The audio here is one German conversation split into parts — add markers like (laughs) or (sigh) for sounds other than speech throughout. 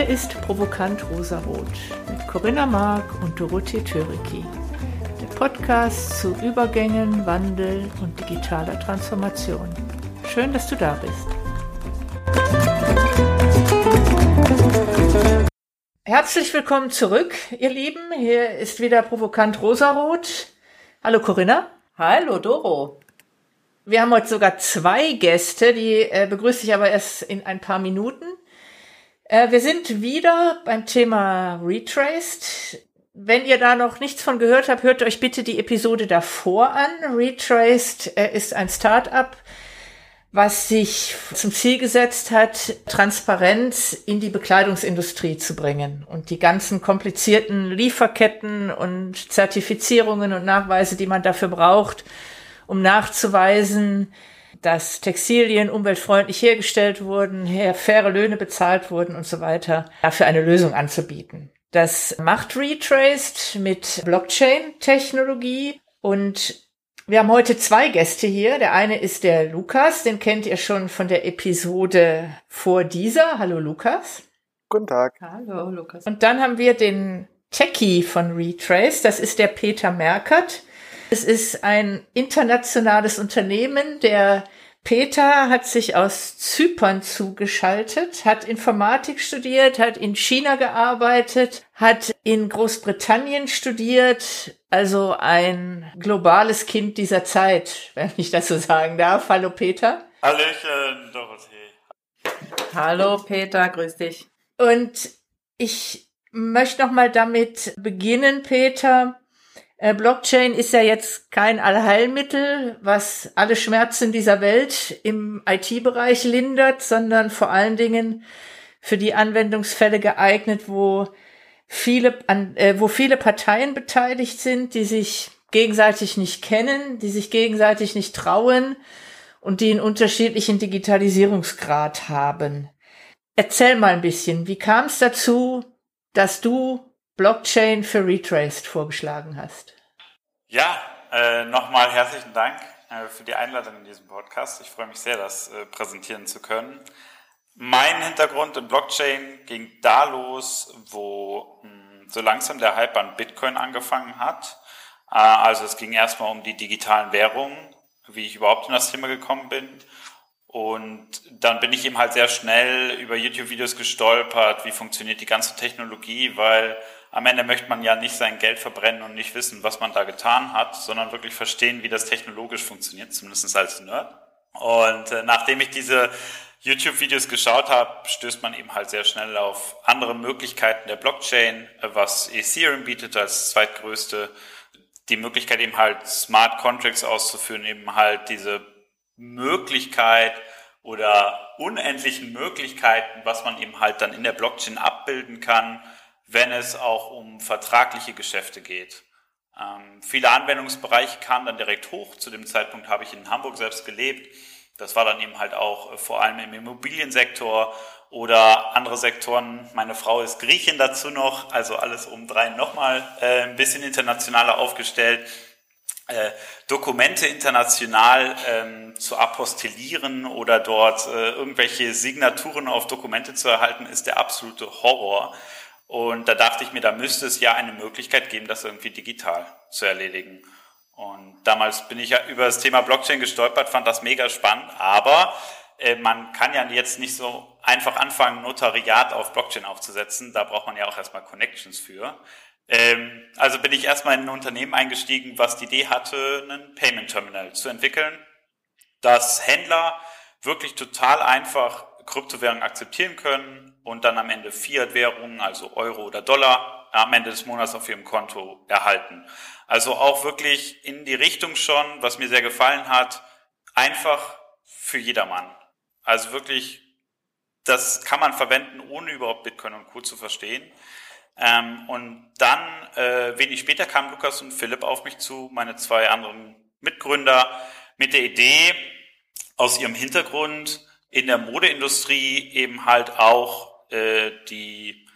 Hier ist Provokant Rosarot mit Corinna Mark und Dorothee Töriki. Der Podcast zu Übergängen, Wandel und digitaler Transformation. Schön, dass du da bist. Herzlich willkommen zurück, ihr Lieben. Hier ist wieder Provokant Rosarot. Hallo Corinna. Hallo Doro. Wir haben heute sogar zwei Gäste, die äh, begrüße ich aber erst in ein paar Minuten. Äh, wir sind wieder beim Thema Retraced. Wenn ihr da noch nichts von gehört habt, hört euch bitte die Episode davor an. Retraced äh, ist ein Start-up, was sich zum Ziel gesetzt hat, Transparenz in die Bekleidungsindustrie zu bringen und die ganzen komplizierten Lieferketten und Zertifizierungen und Nachweise, die man dafür braucht, um nachzuweisen, dass Textilien umweltfreundlich hergestellt wurden, faire Löhne bezahlt wurden und so weiter, dafür eine Lösung anzubieten. Das macht Retraced mit Blockchain-Technologie und wir haben heute zwei Gäste hier. Der eine ist der Lukas, den kennt ihr schon von der Episode vor dieser. Hallo Lukas. Guten Tag. Hallo Lukas. Und dann haben wir den Techie von Retrace, das ist der Peter Merkert. Es ist ein internationales Unternehmen. Der Peter hat sich aus Zypern zugeschaltet, hat Informatik studiert, hat in China gearbeitet, hat in Großbritannien studiert, also ein globales Kind dieser Zeit, wenn ich das so sagen darf. Hallo Peter. Hallöchen, Dorothee. Hallo Peter, grüß dich. Und ich möchte noch mal damit beginnen, Peter, Blockchain ist ja jetzt kein Allheilmittel, was alle Schmerzen dieser Welt im IT-Bereich lindert, sondern vor allen Dingen für die Anwendungsfälle geeignet, wo viele, äh, wo viele Parteien beteiligt sind, die sich gegenseitig nicht kennen, die sich gegenseitig nicht trauen und die einen unterschiedlichen Digitalisierungsgrad haben. Erzähl mal ein bisschen, wie kam es dazu, dass du Blockchain für Retraced vorgeschlagen hast. Ja, äh, nochmal herzlichen Dank äh, für die Einladung in diesem Podcast. Ich freue mich sehr, das äh, präsentieren zu können. Mein Hintergrund in Blockchain ging da los, wo mh, hm, so langsam der Hype an Bitcoin angefangen hat. Äh, also es ging erstmal um die digitalen Währungen, wie ich überhaupt in das Thema gekommen bin. Und dann bin ich eben halt sehr schnell über YouTube-Videos gestolpert, wie funktioniert die ganze Technologie, weil am Ende möchte man ja nicht sein Geld verbrennen und nicht wissen, was man da getan hat, sondern wirklich verstehen, wie das technologisch funktioniert, zumindest als Nerd. Und äh, nachdem ich diese YouTube-Videos geschaut habe, stößt man eben halt sehr schnell auf andere Möglichkeiten der Blockchain, was Ethereum bietet als zweitgrößte, die Möglichkeit eben halt Smart Contracts auszuführen, eben halt diese Möglichkeit oder unendlichen Möglichkeiten, was man eben halt dann in der Blockchain abbilden kann, wenn es auch um vertragliche Geschäfte geht. Ähm, viele Anwendungsbereiche kamen dann direkt hoch. Zu dem Zeitpunkt habe ich in Hamburg selbst gelebt. Das war dann eben halt auch äh, vor allem im Immobiliensektor oder andere Sektoren. Meine Frau ist Griechin dazu noch, also alles um drei nochmal äh, ein bisschen internationaler aufgestellt. Äh, Dokumente international ähm, zu apostillieren oder dort äh, irgendwelche Signaturen auf Dokumente zu erhalten, ist der absolute Horror. Und da dachte ich mir, da müsste es ja eine Möglichkeit geben, das irgendwie digital zu erledigen. Und damals bin ich ja über das Thema Blockchain gestolpert, fand das mega spannend, aber äh, man kann ja jetzt nicht so einfach anfangen, Notariat auf Blockchain aufzusetzen. Da braucht man ja auch erstmal Connections für. Ähm, also bin ich erstmal in ein Unternehmen eingestiegen, was die Idee hatte, einen Payment Terminal zu entwickeln, dass Händler wirklich total einfach Kryptowährungen akzeptieren können und dann am Ende Fiat-Währungen, also Euro oder Dollar, am Ende des Monats auf ihrem Konto erhalten. Also auch wirklich in die Richtung schon, was mir sehr gefallen hat, einfach für jedermann. Also wirklich, das kann man verwenden, ohne überhaupt Bitcoin und Co. zu verstehen. Ähm, und dann, äh, wenig später kamen Lukas und Philipp auf mich zu, meine zwei anderen Mitgründer, mit der Idee, aus ihrem Hintergrund in der Modeindustrie eben halt auch äh, die,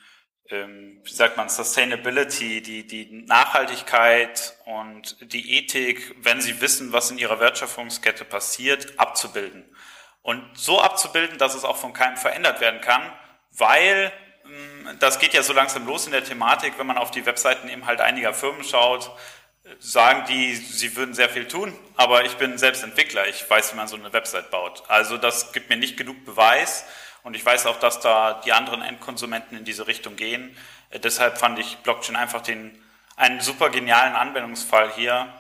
ähm, wie sagt man, Sustainability, die, die Nachhaltigkeit und die Ethik, wenn sie wissen, was in ihrer Wertschöpfungskette passiert, abzubilden. Und so abzubilden, dass es auch von keinem verändert werden kann, weil mm, das geht ja so langsam los in der Thematik, wenn man auf die Webseiten eben halt einiger Firmen schaut, sagen die, sie würden sehr viel tun, aber ich bin selbst Entwickler, ich weiß, wie man so eine Website baut. Also das gibt mir nicht genug Beweis und ich weiß auch, dass da die anderen Endkonsumenten in diese Richtung gehen. Äh, deshalb fand ich Blockchain einfach den, einen super genialen Anwendungsfall hier,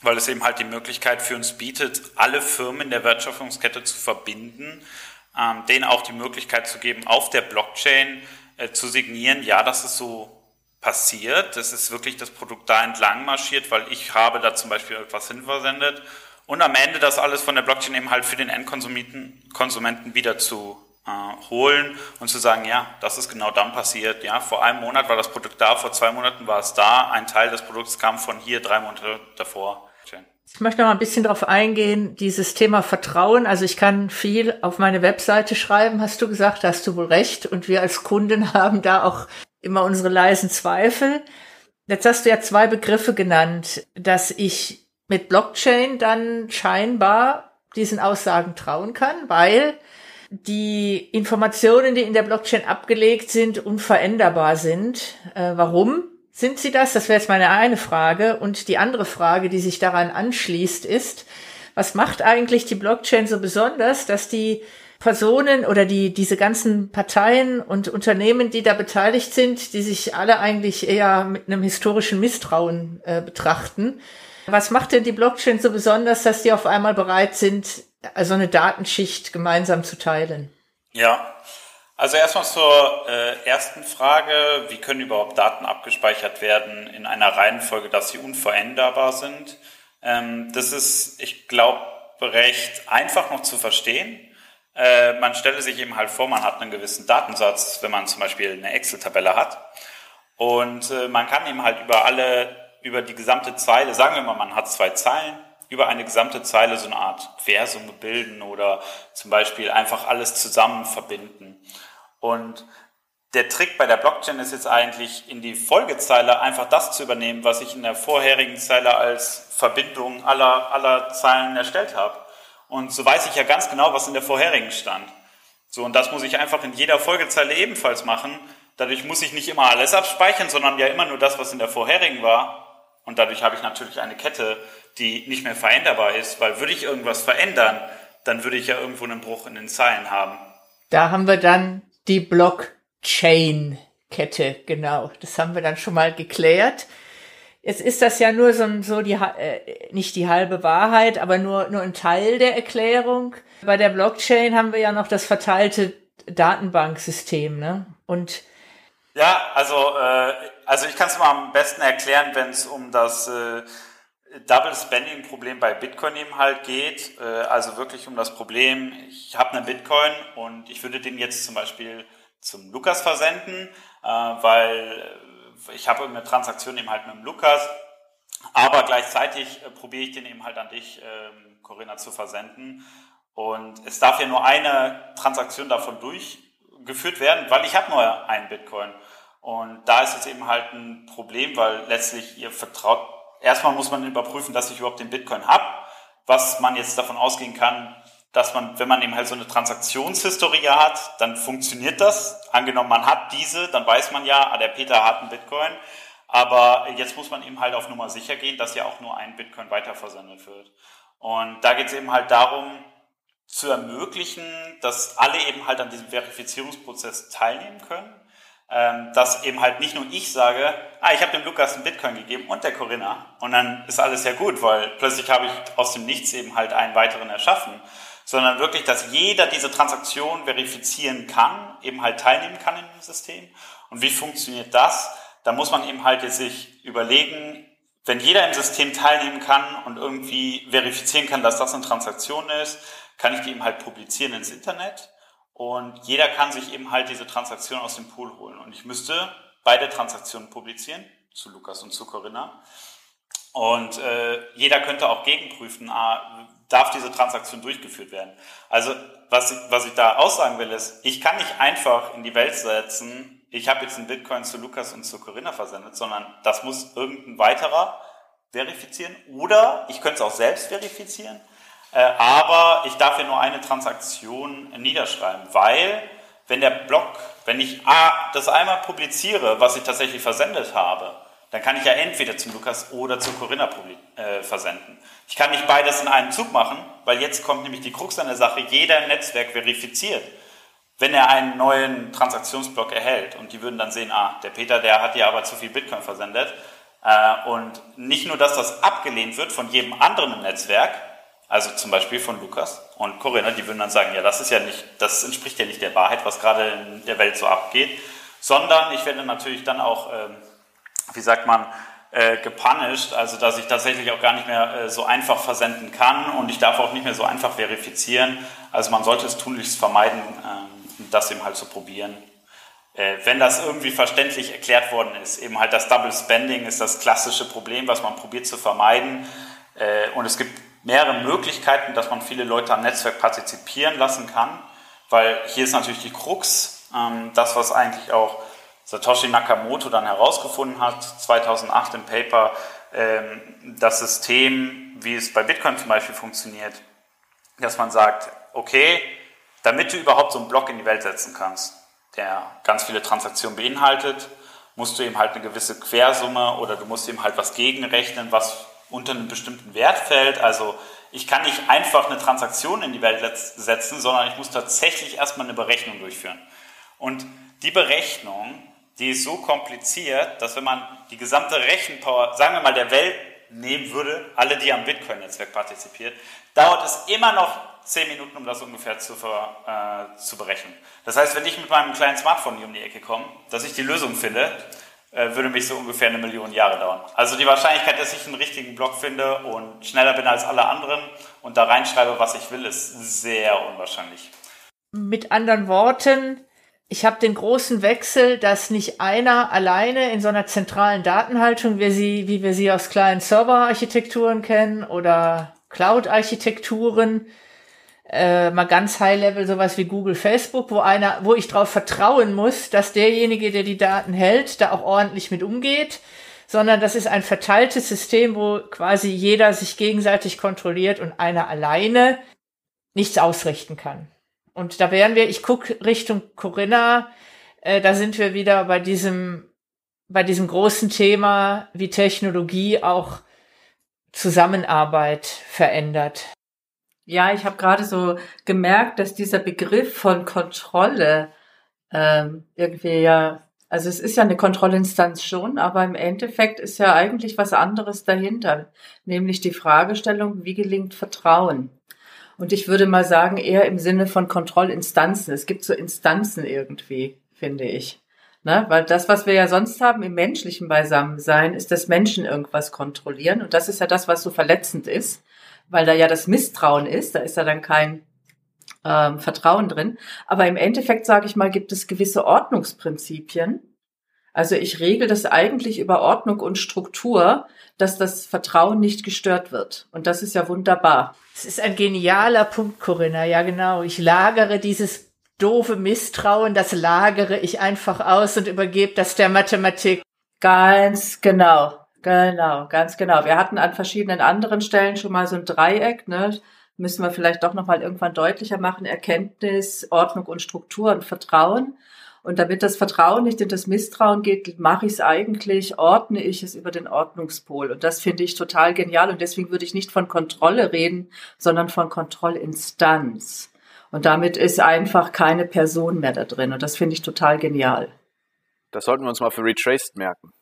weil es eben halt die Möglichkeit für uns bietet, alle Firmen der Wertschöpfungskette zu verbinden, ähm, denen auch die Möglichkeit zu geben, auf der Blockchain äh, zu signieren, ja, das ist so passiert. Das ist wirklich das Produkt da entlang marschiert, weil ich habe da zum Beispiel etwas hinversendet. Und am Ende das alles von der Blockchain eben halt für den Endkonsumenten Konsumenten wieder zu äh, holen und zu sagen, ja, das ist genau dann passiert. Ja, vor einem Monat war das Produkt da, vor zwei Monaten war es da. Ein Teil des Produkts kam von hier, drei Monate davor. Ich möchte noch mal ein bisschen darauf eingehen, dieses Thema Vertrauen. Also ich kann viel auf meine Webseite schreiben, hast du gesagt, hast du wohl recht. Und wir als Kunden (laughs) haben da auch immer unsere leisen Zweifel. Jetzt hast du ja zwei Begriffe genannt, dass ich mit Blockchain dann scheinbar diesen Aussagen trauen kann, weil die Informationen, die in der Blockchain abgelegt sind, unveränderbar sind. Äh, warum sind sie das? Das wäre jetzt meine eine Frage. Und die andere Frage, die sich daran anschließt, ist, was macht eigentlich die Blockchain so besonders, dass die Personen oder die, diese ganzen Parteien und Unternehmen, die da beteiligt sind, die sich alle eigentlich eher mit einem historischen Misstrauen äh, betrachten. Was macht denn die Blockchain so besonders, dass die auf einmal bereit sind, also eine Datenschicht gemeinsam zu teilen? Ja, also erstmal zur äh, ersten Frage, wie können überhaupt Daten abgespeichert werden in einer Reihenfolge, dass sie unveränderbar sind? Ähm, das ist, ich glaube, recht einfach noch zu verstehen. Äh, man stelle sich eben halt vor, man hat einen gewissen Datensatz, wenn man zum Beispiel eine Excel-Tabelle hat. Und äh, man kann eben halt über alle, über die gesamte Zeile, sagen wir mal, man hat zwei Zeilen, über eine gesamte Zeile so eine Art Quersumme bilden oder zum Beispiel einfach alles zusammen verbinden. Und der Trick bei der Blockchain ist jetzt eigentlich in die Folgezeile einfach das zu übernehmen, was ich in der vorherigen Zeile als Verbindung aller, aller Zeilen erstellt habe. Und so weiß ich ja ganz genau, was in der vorherigen stand. So, und das muss ich einfach in jeder Folgezeile ebenfalls machen. Dadurch muss ich nicht immer alles abspeichern, sondern ja immer nur das, was in der vorherigen war. Und dadurch habe ich natürlich eine Kette, die nicht mehr veränderbar ist, weil würde ich irgendwas verändern, dann würde ich ja irgendwo einen Bruch in den Zeilen haben. Da haben wir dann die Blockchain-Kette, genau. Das haben wir dann schon mal geklärt. Jetzt ist das ja nur so, so die, äh, nicht die halbe Wahrheit, aber nur, nur ein Teil der Erklärung. Bei der Blockchain haben wir ja noch das verteilte Datenbanksystem, ne? Und ja, also, äh, also ich kann es mal am besten erklären, wenn es um das äh, Double Spending Problem bei Bitcoin eben halt geht. Äh, also wirklich um das Problem, ich habe einen Bitcoin und ich würde den jetzt zum Beispiel zum Lukas versenden, äh, weil ich habe irgendeine Transaktion eben halt mit dem Lukas, aber gleichzeitig äh, probiere ich den eben halt an dich, ähm, Corinna, zu versenden. Und es darf ja nur eine Transaktion davon durchgeführt werden, weil ich habe nur einen Bitcoin. Und da ist es eben halt ein Problem, weil letztlich ihr vertraut, erstmal muss man überprüfen, dass ich überhaupt den Bitcoin habe. Was man jetzt davon ausgehen kann, dass man, wenn man eben halt so eine Transaktionshistorie hat, dann funktioniert das. Angenommen, man hat diese, dann weiß man ja, ah, der Peter hat einen Bitcoin. Aber jetzt muss man eben halt auf Nummer sicher gehen, dass ja auch nur ein Bitcoin weiterversendet wird. Und da geht es eben halt darum, zu ermöglichen, dass alle eben halt an diesem Verifizierungsprozess teilnehmen können. Ähm, dass eben halt nicht nur ich sage, ah, ich habe dem Lukas einen Bitcoin gegeben und der Corinna und dann ist alles ja gut, weil plötzlich habe ich aus dem Nichts eben halt einen weiteren erschaffen, sondern wirklich, dass jeder diese Transaktion verifizieren kann, eben halt teilnehmen kann in dem System. Und wie funktioniert das? Da muss man eben halt jetzt sich überlegen, wenn jeder im System teilnehmen kann und irgendwie verifizieren kann, dass das eine Transaktion ist, kann ich die eben halt publizieren ins Internet und jeder kann sich eben halt diese Transaktion aus dem Pool holen. Und ich müsste beide Transaktionen publizieren, zu Lukas und zu Corinna. Und äh, jeder könnte auch gegenprüfen, ah, darf diese Transaktion durchgeführt werden. Also was ich, was ich da aussagen will, ist, ich kann nicht einfach in die Welt setzen, ich habe jetzt einen Bitcoin zu Lukas und zu Corinna versendet, sondern das muss irgendein weiterer verifizieren oder ich könnte es auch selbst verifizieren, äh, aber ich darf ja nur eine Transaktion niederschreiben, weil wenn der Block, wenn ich A, das einmal publiziere, was ich tatsächlich versendet habe, dann kann ich ja entweder zum Lukas oder zu Corinna äh, versenden. Ich kann nicht beides in einem Zug machen, weil jetzt kommt nämlich die Krux an der Sache, jeder im Netzwerk verifiziert. Wenn er einen neuen Transaktionsblock erhält und die würden dann sehen, ah, der Peter, der hat ja aber zu viel Bitcoin versendet. Äh, und nicht nur, dass das abgelehnt wird von jedem anderen im Netzwerk, also zum Beispiel von Lukas und Corinna, die würden dann sagen, ja, das ist ja nicht, das entspricht ja nicht der Wahrheit, was gerade in der Welt so abgeht, sondern ich werde natürlich dann auch, ähm, wie sagt man, äh, gepunished, also dass ich tatsächlich auch gar nicht mehr äh, so einfach versenden kann und ich darf auch nicht mehr so einfach verifizieren. Also man sollte es tunlichst vermeiden, ähm, das eben halt zu probieren. Äh, wenn das irgendwie verständlich erklärt worden ist, eben halt das Double Spending ist das klassische Problem, was man probiert zu vermeiden. Äh, und es gibt mehrere Möglichkeiten, dass man viele Leute am Netzwerk partizipieren lassen kann, weil hier ist natürlich die Krux, ähm, das, was eigentlich auch Satoshi Nakamoto dann herausgefunden hat, 2008 im Paper, ähm, das System, wie es bei Bitcoin zum Beispiel funktioniert, dass man sagt, okay, damit du überhaupt so einen Block in die Welt setzen kannst, der ganz viele Transaktionen beinhaltet, musst du eben halt eine gewisse Quersumme oder du musst eben halt was gegenrechnen, was unter einem bestimmten Wert fällt. Also ich kann nicht einfach eine Transaktion in die Welt setzen, sondern ich muss tatsächlich erstmal eine Berechnung durchführen. Und die Berechnung, die ist so kompliziert, dass wenn man die gesamte Rechenpower, sagen wir mal, der Welt nehmen würde, alle, die am Bitcoin-Netzwerk partizipiert, dauert es immer noch zehn Minuten, um das ungefähr zu, ver, äh, zu berechnen. Das heißt, wenn ich mit meinem kleinen Smartphone hier um die Ecke komme, dass ich die Lösung finde, äh, würde mich so ungefähr eine Million Jahre dauern. Also die Wahrscheinlichkeit, dass ich einen richtigen Blog finde und schneller bin als alle anderen und da reinschreibe, was ich will, ist sehr unwahrscheinlich. Mit anderen Worten, ich habe den großen Wechsel, dass nicht einer alleine in so einer zentralen Datenhaltung, wie, sie, wie wir sie aus kleinen Serverarchitekturen kennen oder Cloud-Architekturen, äh, mal ganz High Level sowas wie Google, Facebook, wo einer, wo ich darauf vertrauen muss, dass derjenige, der die Daten hält, da auch ordentlich mit umgeht, sondern das ist ein verteiltes System, wo quasi jeder sich gegenseitig kontrolliert und einer alleine nichts ausrichten kann. Und da wären wir, ich gucke Richtung Corinna, äh, da sind wir wieder bei diesem, bei diesem großen Thema, wie Technologie auch Zusammenarbeit verändert. Ja, ich habe gerade so gemerkt, dass dieser Begriff von Kontrolle ähm, irgendwie ja, also es ist ja eine Kontrollinstanz schon, aber im Endeffekt ist ja eigentlich was anderes dahinter, nämlich die Fragestellung, wie gelingt Vertrauen? Und ich würde mal sagen, eher im Sinne von Kontrollinstanzen. Es gibt so Instanzen irgendwie, finde ich. Ne? Weil das, was wir ja sonst haben im menschlichen Beisammensein, ist, dass Menschen irgendwas kontrollieren. Und das ist ja das, was so verletzend ist weil da ja das Misstrauen ist, da ist ja dann kein ähm, Vertrauen drin. Aber im Endeffekt, sage ich mal, gibt es gewisse Ordnungsprinzipien. Also ich regel das eigentlich über Ordnung und Struktur, dass das Vertrauen nicht gestört wird. Und das ist ja wunderbar. Es ist ein genialer Punkt, Corinna. Ja, genau. Ich lagere dieses doofe Misstrauen, das lagere ich einfach aus und übergebe das der Mathematik. Ganz genau. Genau, ganz genau. Wir hatten an verschiedenen anderen Stellen schon mal so ein Dreieck, ne? Müssen wir vielleicht doch nochmal irgendwann deutlicher machen. Erkenntnis, Ordnung und Struktur und Vertrauen. Und damit das Vertrauen nicht in das Misstrauen geht, mache ich es eigentlich, ordne ich es über den Ordnungspol. Und das finde ich total genial. Und deswegen würde ich nicht von Kontrolle reden, sondern von Kontrollinstanz. Und damit ist einfach keine Person mehr da drin. Und das finde ich total genial. Das sollten wir uns mal für Retraced merken.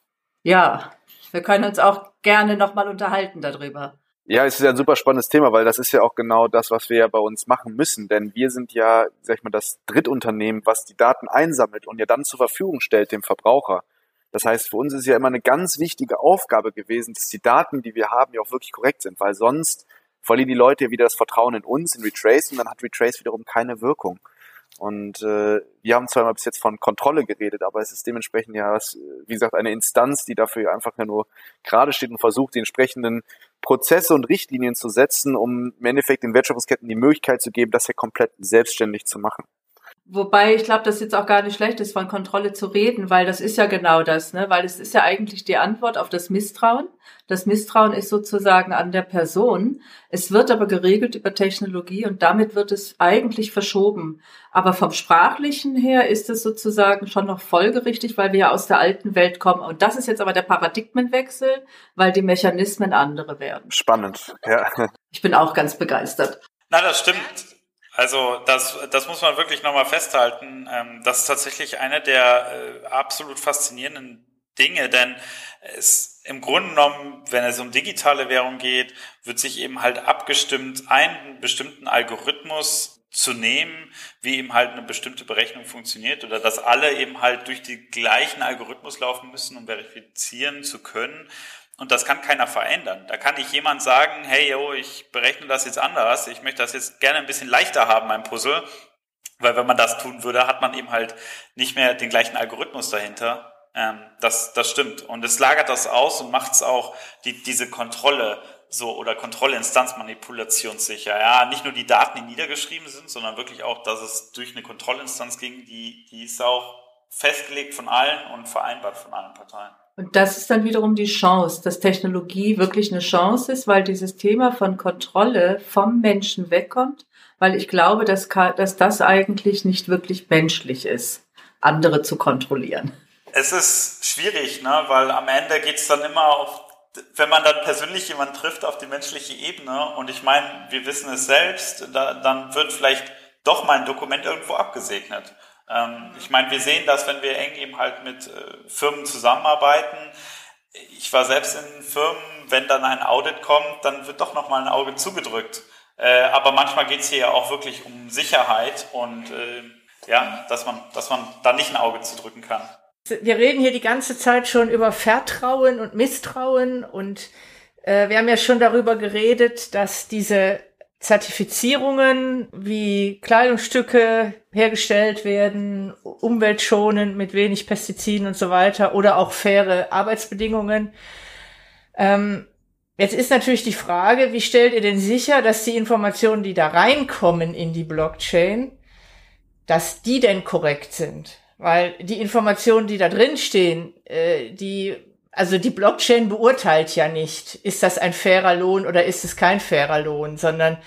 Ja, wir können uns auch gerne nochmal unterhalten darüber. Ja, es ist ja ein super spannendes Thema, weil das ist ja auch genau das, was wir ja bei uns machen müssen. Denn wir sind ja, sag ich mal, das Drittunternehmen, was die Daten einsammelt und ja dann zur Verfügung stellt dem Verbraucher. Das heißt, für uns ist ja immer eine ganz wichtige Aufgabe gewesen, dass die Daten, die wir haben, ja auch wirklich korrekt sind, weil sonst verlieren die Leute wieder das Vertrauen in uns, in Retrace, und dann hat Retrace wiederum keine Wirkung. Und äh, wir haben zwar immer bis jetzt von Kontrolle geredet, aber es ist dementsprechend ja, wie gesagt, eine Instanz, die dafür einfach nur gerade steht und versucht, die entsprechenden Prozesse und Richtlinien zu setzen, um im Endeffekt den Wertschöpfungsketten die Möglichkeit zu geben, das ja komplett selbstständig zu machen. Wobei ich glaube, dass jetzt auch gar nicht schlecht ist, von Kontrolle zu reden, weil das ist ja genau das, ne? Weil es ist ja eigentlich die Antwort auf das Misstrauen. Das Misstrauen ist sozusagen an der Person. Es wird aber geregelt über Technologie und damit wird es eigentlich verschoben. Aber vom Sprachlichen her ist es sozusagen schon noch folgerichtig, weil wir ja aus der alten Welt kommen. Und das ist jetzt aber der Paradigmenwechsel, weil die Mechanismen andere werden. Spannend, ja. Ich bin auch ganz begeistert. Na, das stimmt. Also das, das muss man wirklich nochmal festhalten. Ähm, das ist tatsächlich eine der äh, absolut faszinierenden Dinge, denn es im Grunde genommen, wenn es um digitale Währung geht, wird sich eben halt abgestimmt, einen bestimmten Algorithmus zu nehmen, wie eben halt eine bestimmte Berechnung funktioniert oder dass alle eben halt durch die gleichen Algorithmus laufen müssen, um verifizieren zu können. Und das kann keiner verändern. Da kann nicht jemand sagen, hey, yo, ich berechne das jetzt anders, ich möchte das jetzt gerne ein bisschen leichter haben, mein Puzzle. Weil wenn man das tun würde, hat man eben halt nicht mehr den gleichen Algorithmus dahinter. Ähm, das, das stimmt. Und es lagert das aus und macht es auch die, diese Kontrolle so oder Kontrollinstanzmanipulation sicher. Ja, nicht nur die Daten, die niedergeschrieben sind, sondern wirklich auch, dass es durch eine Kontrollinstanz ging, die, die ist auch festgelegt von allen und vereinbart von allen Parteien. Und das ist dann wiederum die Chance, dass Technologie wirklich eine Chance ist, weil dieses Thema von Kontrolle vom Menschen wegkommt, weil ich glaube, dass, dass das eigentlich nicht wirklich menschlich ist, andere zu kontrollieren. Es ist schwierig, ne? weil am Ende geht es dann immer auf, wenn man dann persönlich jemanden trifft, auf die menschliche Ebene. Und ich meine, wir wissen es selbst, da, dann wird vielleicht doch mal ein Dokument irgendwo abgesegnet. Ähm, ich meine, wir sehen das, wenn wir eng eben halt mit äh, Firmen zusammenarbeiten. Ich war selbst in Firmen, wenn dann ein Audit kommt, dann wird doch nochmal ein Auge zugedrückt. Äh, aber manchmal geht es hier ja auch wirklich um Sicherheit und äh, ja, dass man, dass man da nicht ein Auge zudrücken kann. Wir reden hier die ganze Zeit schon über Vertrauen und Misstrauen und wir haben ja schon darüber geredet, dass diese Zertifizierungen, wie Kleidungsstücke hergestellt werden, umweltschonend mit wenig Pestiziden und so weiter oder auch faire Arbeitsbedingungen. Ähm, jetzt ist natürlich die Frage, wie stellt ihr denn sicher, dass die Informationen, die da reinkommen in die Blockchain, dass die denn korrekt sind? Weil die Informationen, die da drin stehen, äh, die also die Blockchain beurteilt ja nicht, ist das ein fairer Lohn oder ist es kein fairer Lohn, sondern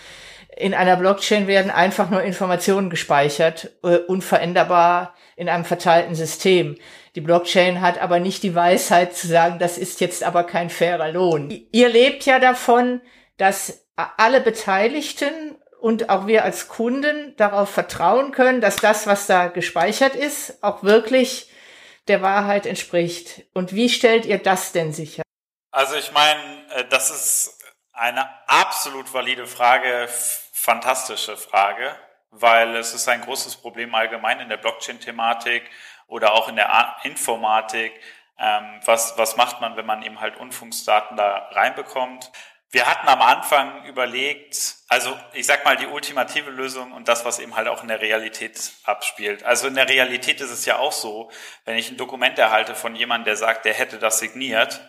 in einer Blockchain werden einfach nur Informationen gespeichert, äh, unveränderbar in einem verteilten System. Die Blockchain hat aber nicht die Weisheit zu sagen, das ist jetzt aber kein fairer Lohn. Ihr lebt ja davon, dass alle Beteiligten und auch wir als Kunden darauf vertrauen können, dass das, was da gespeichert ist, auch wirklich der Wahrheit entspricht. Und wie stellt ihr das denn sicher? Also ich meine, äh, das ist eine absolut valide Frage, fantastische Frage, weil es ist ein großes Problem allgemein in der Blockchain-Thematik oder auch in der Informatik. Ähm, was, was macht man, wenn man eben halt Unfunksdaten da reinbekommt? Wir hatten am Anfang überlegt, also ich sag mal die ultimative Lösung und das, was eben halt auch in der Realität abspielt. Also in der Realität ist es ja auch so, wenn ich ein Dokument erhalte von jemandem, der sagt, der hätte das signiert,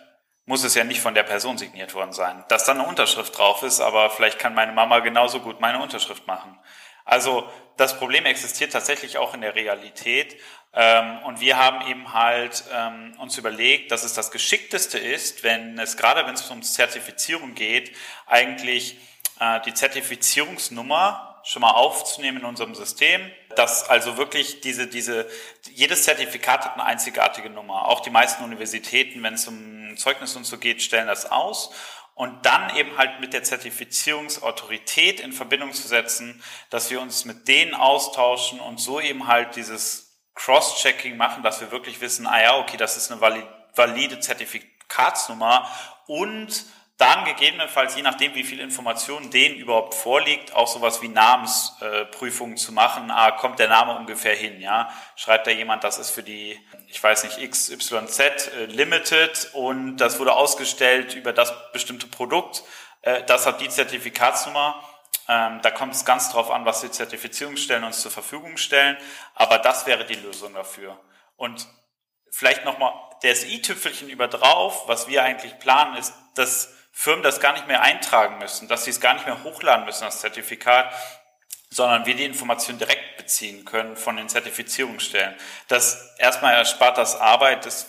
muss es ja nicht von der Person signiert worden sein. Dass dann eine Unterschrift drauf ist, aber vielleicht kann meine Mama genauso gut meine Unterschrift machen. Also das Problem existiert tatsächlich auch in der Realität. Ähm, und wir haben eben halt ähm, uns überlegt, dass es das Geschickteste ist, wenn es gerade wenn es um Zertifizierung geht, eigentlich äh, die Zertifizierungsnummer schon mal aufzunehmen in unserem System, dass also wirklich diese, diese, jedes Zertifikat hat eine einzigartige Nummer. Auch die meisten Universitäten, wenn es um Zeugnis und so geht, stellen das aus und dann eben halt mit der Zertifizierungsautorität in Verbindung zu setzen, dass wir uns mit denen austauschen und so eben halt dieses Cross-Checking machen, dass wir wirklich wissen, ah ja, okay, das ist eine valide Zertifikatsnummer und dann gegebenenfalls, je nachdem, wie viel Information denen überhaupt vorliegt, auch sowas wie Namensprüfungen äh, zu machen. Ah, kommt der Name ungefähr hin, ja? Schreibt da jemand, das ist für die, ich weiß nicht, XYZ äh, Limited und das wurde ausgestellt über das bestimmte Produkt. Äh, das hat die Zertifikatsnummer ähm, da kommt es ganz drauf an, was die Zertifizierungsstellen uns zur Verfügung stellen. Aber das wäre die Lösung dafür. Und vielleicht nochmal das i-Tüpfelchen über drauf, was wir eigentlich planen, ist, dass Firmen das gar nicht mehr eintragen müssen, dass sie es gar nicht mehr hochladen müssen, das Zertifikat, sondern wir die Information direkt beziehen können von den Zertifizierungsstellen. Das erstmal erspart das Arbeit, das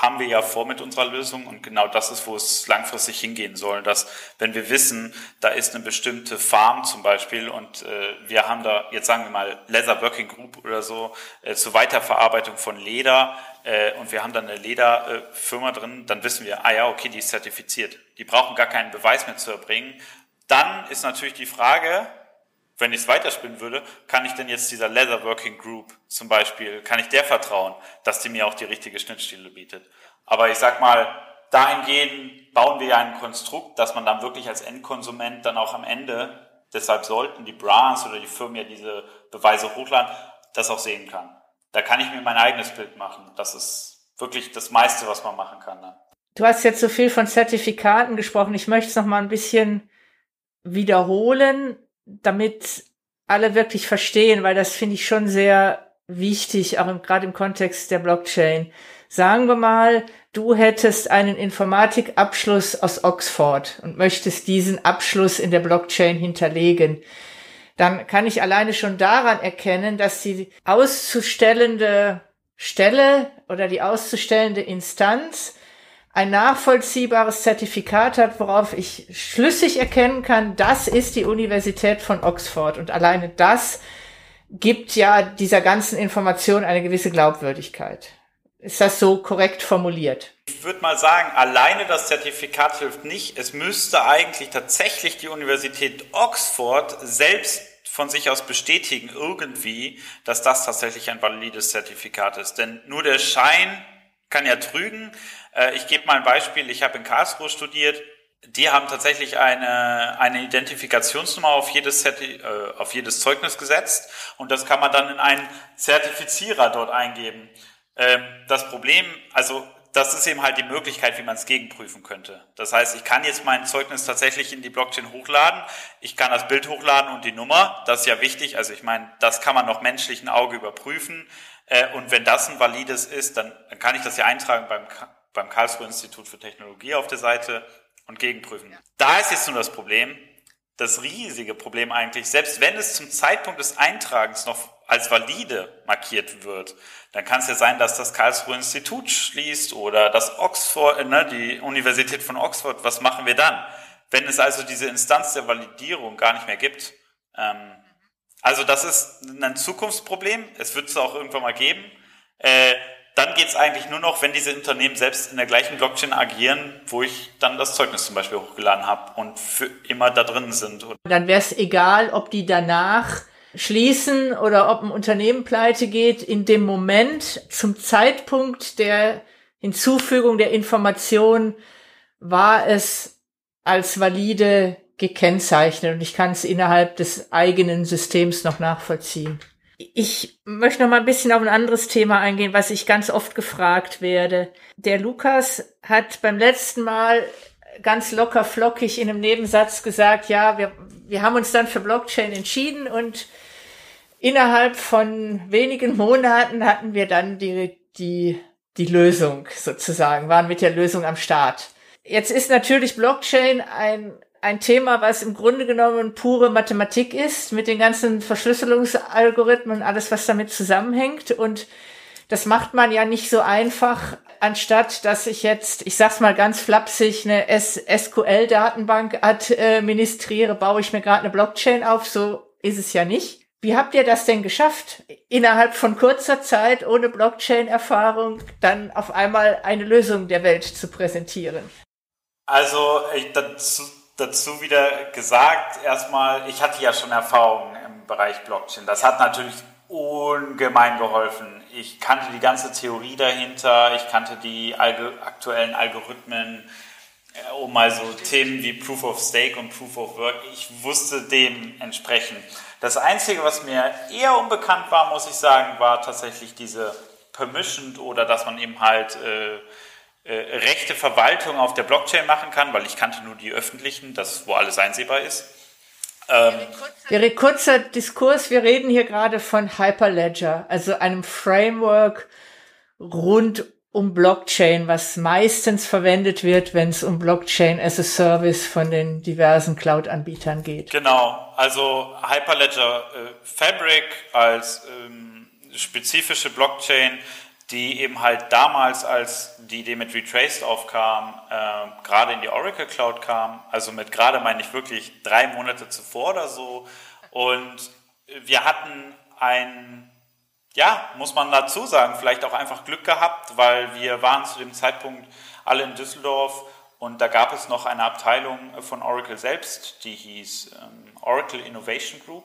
haben wir ja vor mit unserer Lösung und genau das ist, wo es langfristig hingehen soll, dass wenn wir wissen, da ist eine bestimmte Farm zum Beispiel und äh, wir haben da jetzt sagen wir mal Leather Working Group oder so äh, zur Weiterverarbeitung von Leder äh, und wir haben dann eine Lederfirma drin, dann wissen wir, ah ja, okay, die ist zertifiziert. Die brauchen gar keinen Beweis mehr zu erbringen. Dann ist natürlich die Frage, wenn ich es weiterspinnen würde, kann ich denn jetzt dieser Leather Working Group zum Beispiel, kann ich der vertrauen, dass die mir auch die richtige Schnittstelle bietet? Aber ich sag mal, dahingehend bauen wir ja ein Konstrukt, dass man dann wirklich als Endkonsument dann auch am Ende, deshalb sollten die Brands oder die Firmen ja diese Beweise hochladen, das auch sehen kann. Da kann ich mir mein eigenes Bild machen. Das ist wirklich das meiste, was man machen kann dann. Du hast jetzt so viel von Zertifikaten gesprochen. Ich möchte es noch mal ein bisschen wiederholen damit alle wirklich verstehen, weil das finde ich schon sehr wichtig, auch gerade im Kontext der Blockchain. Sagen wir mal, du hättest einen Informatikabschluss aus Oxford und möchtest diesen Abschluss in der Blockchain hinterlegen. Dann kann ich alleine schon daran erkennen, dass die auszustellende Stelle oder die auszustellende Instanz ein nachvollziehbares Zertifikat hat, worauf ich schlüssig erkennen kann, das ist die Universität von Oxford. Und alleine das gibt ja dieser ganzen Information eine gewisse Glaubwürdigkeit. Ist das so korrekt formuliert? Ich würde mal sagen, alleine das Zertifikat hilft nicht. Es müsste eigentlich tatsächlich die Universität Oxford selbst von sich aus bestätigen irgendwie, dass das tatsächlich ein valides Zertifikat ist. Denn nur der Schein kann ja trügen. Äh, ich gebe mal ein Beispiel. Ich habe in Karlsruhe studiert. Die haben tatsächlich eine, eine Identifikationsnummer auf jedes, Zerti äh, auf jedes Zeugnis gesetzt und das kann man dann in einen Zertifizierer dort eingeben. Ähm, das Problem, also das ist eben halt die Möglichkeit, wie man es gegenprüfen könnte. Das heißt, ich kann jetzt mein Zeugnis tatsächlich in die Blockchain hochladen. Ich kann das Bild hochladen und die Nummer. Das ist ja wichtig. Also ich meine, das kann man noch menschlichen Auge überprüfen. Äh, und wenn das ein valides ist, dann, dann kann ich das ja eintragen beim, beim Karlsruhe Institut für Technologie auf der Seite und gegenprüfen. Da ist jetzt nur das Problem, das riesige Problem eigentlich, selbst wenn es zum Zeitpunkt des Eintragens noch als valide markiert wird, dann kann es ja sein, dass das Karlsruhe Institut schließt oder das Oxford, äh, ne, die Universität von Oxford, was machen wir dann? Wenn es also diese Instanz der Validierung gar nicht mehr gibt, ähm, also das ist ein Zukunftsproblem. Es wird es auch irgendwann mal geben. Äh, dann geht es eigentlich nur noch, wenn diese Unternehmen selbst in der gleichen Blockchain agieren, wo ich dann das Zeugnis zum Beispiel hochgeladen habe und für immer da drin sind. Dann wäre es egal, ob die danach schließen oder ob ein Unternehmen pleite geht. In dem Moment, zum Zeitpunkt der Hinzufügung der Information, war es als valide gekennzeichnet und ich kann es innerhalb des eigenen Systems noch nachvollziehen. Ich möchte noch mal ein bisschen auf ein anderes Thema eingehen, was ich ganz oft gefragt werde. Der Lukas hat beim letzten Mal ganz locker flockig in einem Nebensatz gesagt, ja, wir, wir haben uns dann für Blockchain entschieden und innerhalb von wenigen Monaten hatten wir dann die, die, die Lösung sozusagen, waren mit der Lösung am Start. Jetzt ist natürlich Blockchain ein ein Thema, was im Grunde genommen pure Mathematik ist, mit den ganzen Verschlüsselungsalgorithmen alles, was damit zusammenhängt. Und das macht man ja nicht so einfach, anstatt dass ich jetzt, ich sag's mal ganz flapsig, eine SQL-Datenbank administriere, baue ich mir gerade eine Blockchain auf. So ist es ja nicht. Wie habt ihr das denn geschafft, innerhalb von kurzer Zeit ohne Blockchain-Erfahrung dann auf einmal eine Lösung der Welt zu präsentieren? Also ich, dazu, wieder gesagt, erstmal, ich hatte ja schon Erfahrung im Bereich Blockchain. Das hat natürlich ungemein geholfen. Ich kannte die ganze Theorie dahinter, ich kannte die aktuellen Algorithmen, äh, um mal so Themen wie Proof of Stake und Proof of Work, ich wusste dementsprechend. Das Einzige, was mir eher unbekannt war, muss ich sagen, war tatsächlich diese Permissioned oder dass man eben halt äh, rechte Verwaltung auf der Blockchain machen kann, weil ich kannte nur die öffentlichen, das wo alles einsehbar ist. Ähm, Wäre kurzer Diskurs, wir reden hier gerade von Hyperledger, also einem Framework rund um Blockchain, was meistens verwendet wird, wenn es um Blockchain as a Service von den diversen Cloud-Anbietern geht. Genau, also Hyperledger äh, Fabric als ähm, spezifische Blockchain, die eben halt damals, als die Idee mit Retraced aufkam, äh, gerade in die Oracle Cloud kam, also mit gerade meine ich wirklich drei Monate zuvor oder so. Und wir hatten ein ja, muss man dazu sagen, vielleicht auch einfach Glück gehabt, weil wir waren zu dem Zeitpunkt alle in Düsseldorf und da gab es noch eine Abteilung von Oracle selbst, die hieß ähm, Oracle Innovation Group.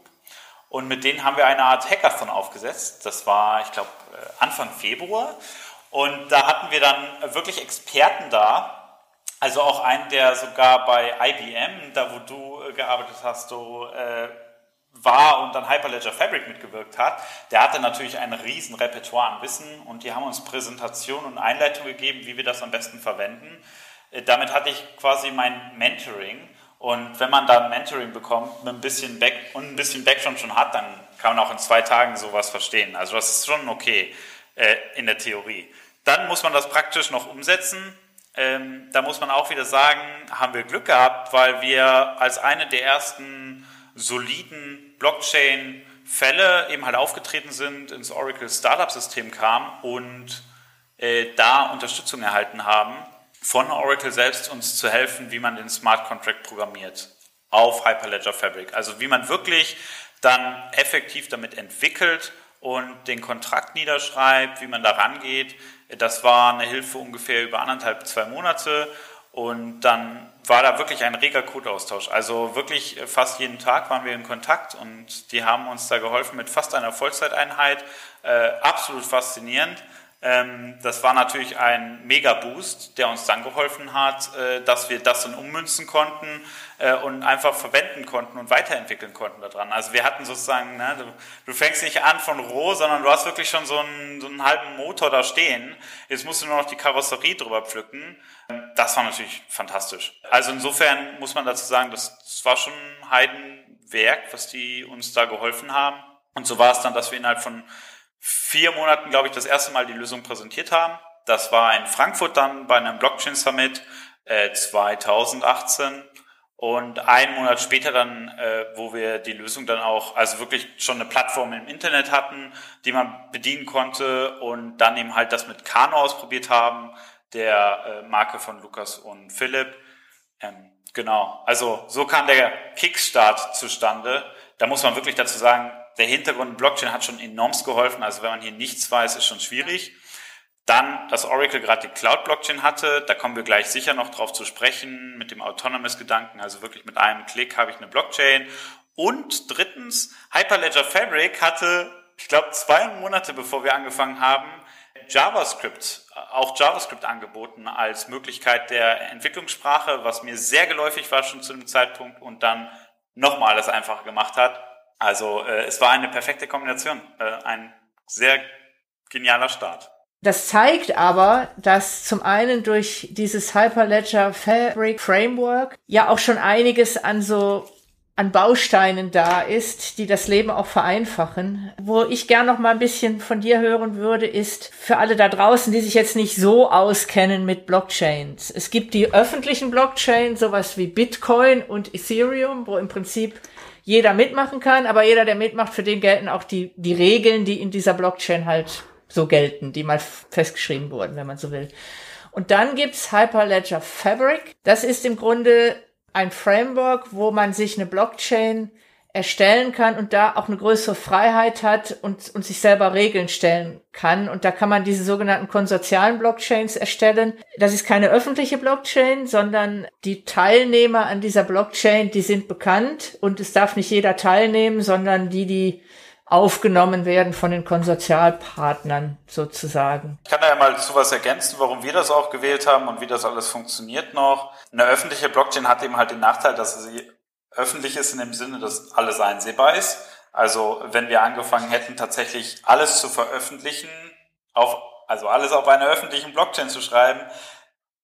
Und mit denen haben wir eine Art Hackathon aufgesetzt. Das war, ich glaube, äh, Anfang Februar. Und da hatten wir dann wirklich Experten da. Also auch einen, der sogar bei IBM, da wo du äh, gearbeitet hast, so, äh, war und dann Hyperledger Fabric mitgewirkt hat, der hatte natürlich ein riesen Repertoire an Wissen und die haben uns Präsentation und Einleitung gegeben, wie wir das am besten verwenden. Äh, damit hatte ich quasi mein Mentoring und wenn man da ein Mentoring bekommt mit ein bisschen Back und ein bisschen Background schon hat, dann kann man auch in zwei Tagen sowas verstehen. Also das ist schon okay äh, in der Theorie. Dann muss man das praktisch noch umsetzen. Ähm, da muss man auch wieder sagen, haben wir Glück gehabt, weil wir als eine der ersten soliden Blockchain-Fälle eben halt aufgetreten sind, ins Oracle Startup-System kamen und äh, da Unterstützung erhalten haben, von Oracle selbst uns zu helfen, wie man den Smart Contract programmiert auf Hyperledger Fabric. Also wie man wirklich dann effektiv damit entwickelt und den Kontrakt niederschreibt, wie man da rangeht. Das war eine Hilfe ungefähr über anderthalb, zwei Monate und dann war da wirklich ein reger Codeaustausch. Also wirklich fast jeden Tag waren wir in Kontakt und die haben uns da geholfen mit fast einer Vollzeiteinheit. Äh, absolut faszinierend. Ähm, das war natürlich ein Mega-Boost, der uns dann geholfen hat, äh, dass wir das dann ummünzen konnten äh, und einfach verwenden konnten und weiterentwickeln konnten daran. Also wir hatten sozusagen, ne, du, du, fängst nicht an von roh, sondern du hast wirklich schon so einen, so einen halben Motor da stehen. Jetzt musst du nur noch die Karosserie drüber pflücken. Das war natürlich fantastisch. Also insofern muss man dazu sagen, das, das war schon Heidenwerk, was die uns da geholfen haben. Und so war es dann, dass wir innerhalb von vier Monaten, glaube ich, das erste Mal die Lösung präsentiert haben. Das war in Frankfurt dann bei einem Blockchain Summit äh, 2018 und einen Monat später dann, äh, wo wir die Lösung dann auch, also wirklich schon eine Plattform im Internet hatten, die man bedienen konnte und dann eben halt das mit Kano ausprobiert haben, der äh, Marke von Lukas und Philipp. Ähm, genau, also so kam der Kickstart zustande. Da muss man wirklich dazu sagen, der Hintergrund Blockchain hat schon enormst geholfen. Also wenn man hier nichts weiß, ist schon schwierig. Dann, dass Oracle gerade die Cloud-Blockchain hatte, da kommen wir gleich sicher noch drauf zu sprechen, mit dem Autonomous-Gedanken, also wirklich mit einem Klick habe ich eine Blockchain. Und drittens, Hyperledger Fabric hatte, ich glaube, zwei Monate bevor wir angefangen haben, JavaScript, auch JavaScript angeboten als Möglichkeit der Entwicklungssprache, was mir sehr geläufig war schon zu dem Zeitpunkt und dann nochmal das einfacher gemacht hat. Also äh, es war eine perfekte Kombination, äh, ein sehr genialer Start. Das zeigt aber, dass zum einen durch dieses Hyperledger Fabric Framework ja auch schon einiges an so an Bausteinen da ist, die das Leben auch vereinfachen. Wo ich gern noch mal ein bisschen von dir hören würde, ist für alle da draußen, die sich jetzt nicht so auskennen mit Blockchains. Es gibt die öffentlichen Blockchains, sowas wie Bitcoin und Ethereum, wo im Prinzip jeder mitmachen kann, aber jeder, der mitmacht, für den gelten auch die, die Regeln, die in dieser Blockchain halt so gelten, die mal festgeschrieben wurden, wenn man so will. Und dann gibt's Hyperledger Fabric. Das ist im Grunde ein Framework, wo man sich eine Blockchain erstellen kann und da auch eine größere Freiheit hat und, und sich selber Regeln stellen kann. Und da kann man diese sogenannten konsortialen Blockchains erstellen. Das ist keine öffentliche Blockchain, sondern die Teilnehmer an dieser Blockchain, die sind bekannt und es darf nicht jeder teilnehmen, sondern die, die aufgenommen werden von den Konsortialpartnern sozusagen. Ich kann da ja mal zu was ergänzen, warum wir das auch gewählt haben und wie das alles funktioniert noch. Eine öffentliche Blockchain hat eben halt den Nachteil, dass sie öffentlich ist in dem Sinne, dass alles einsehbar ist. Also wenn wir angefangen hätten, tatsächlich alles zu veröffentlichen, auf, also alles auf einer öffentlichen Blockchain zu schreiben,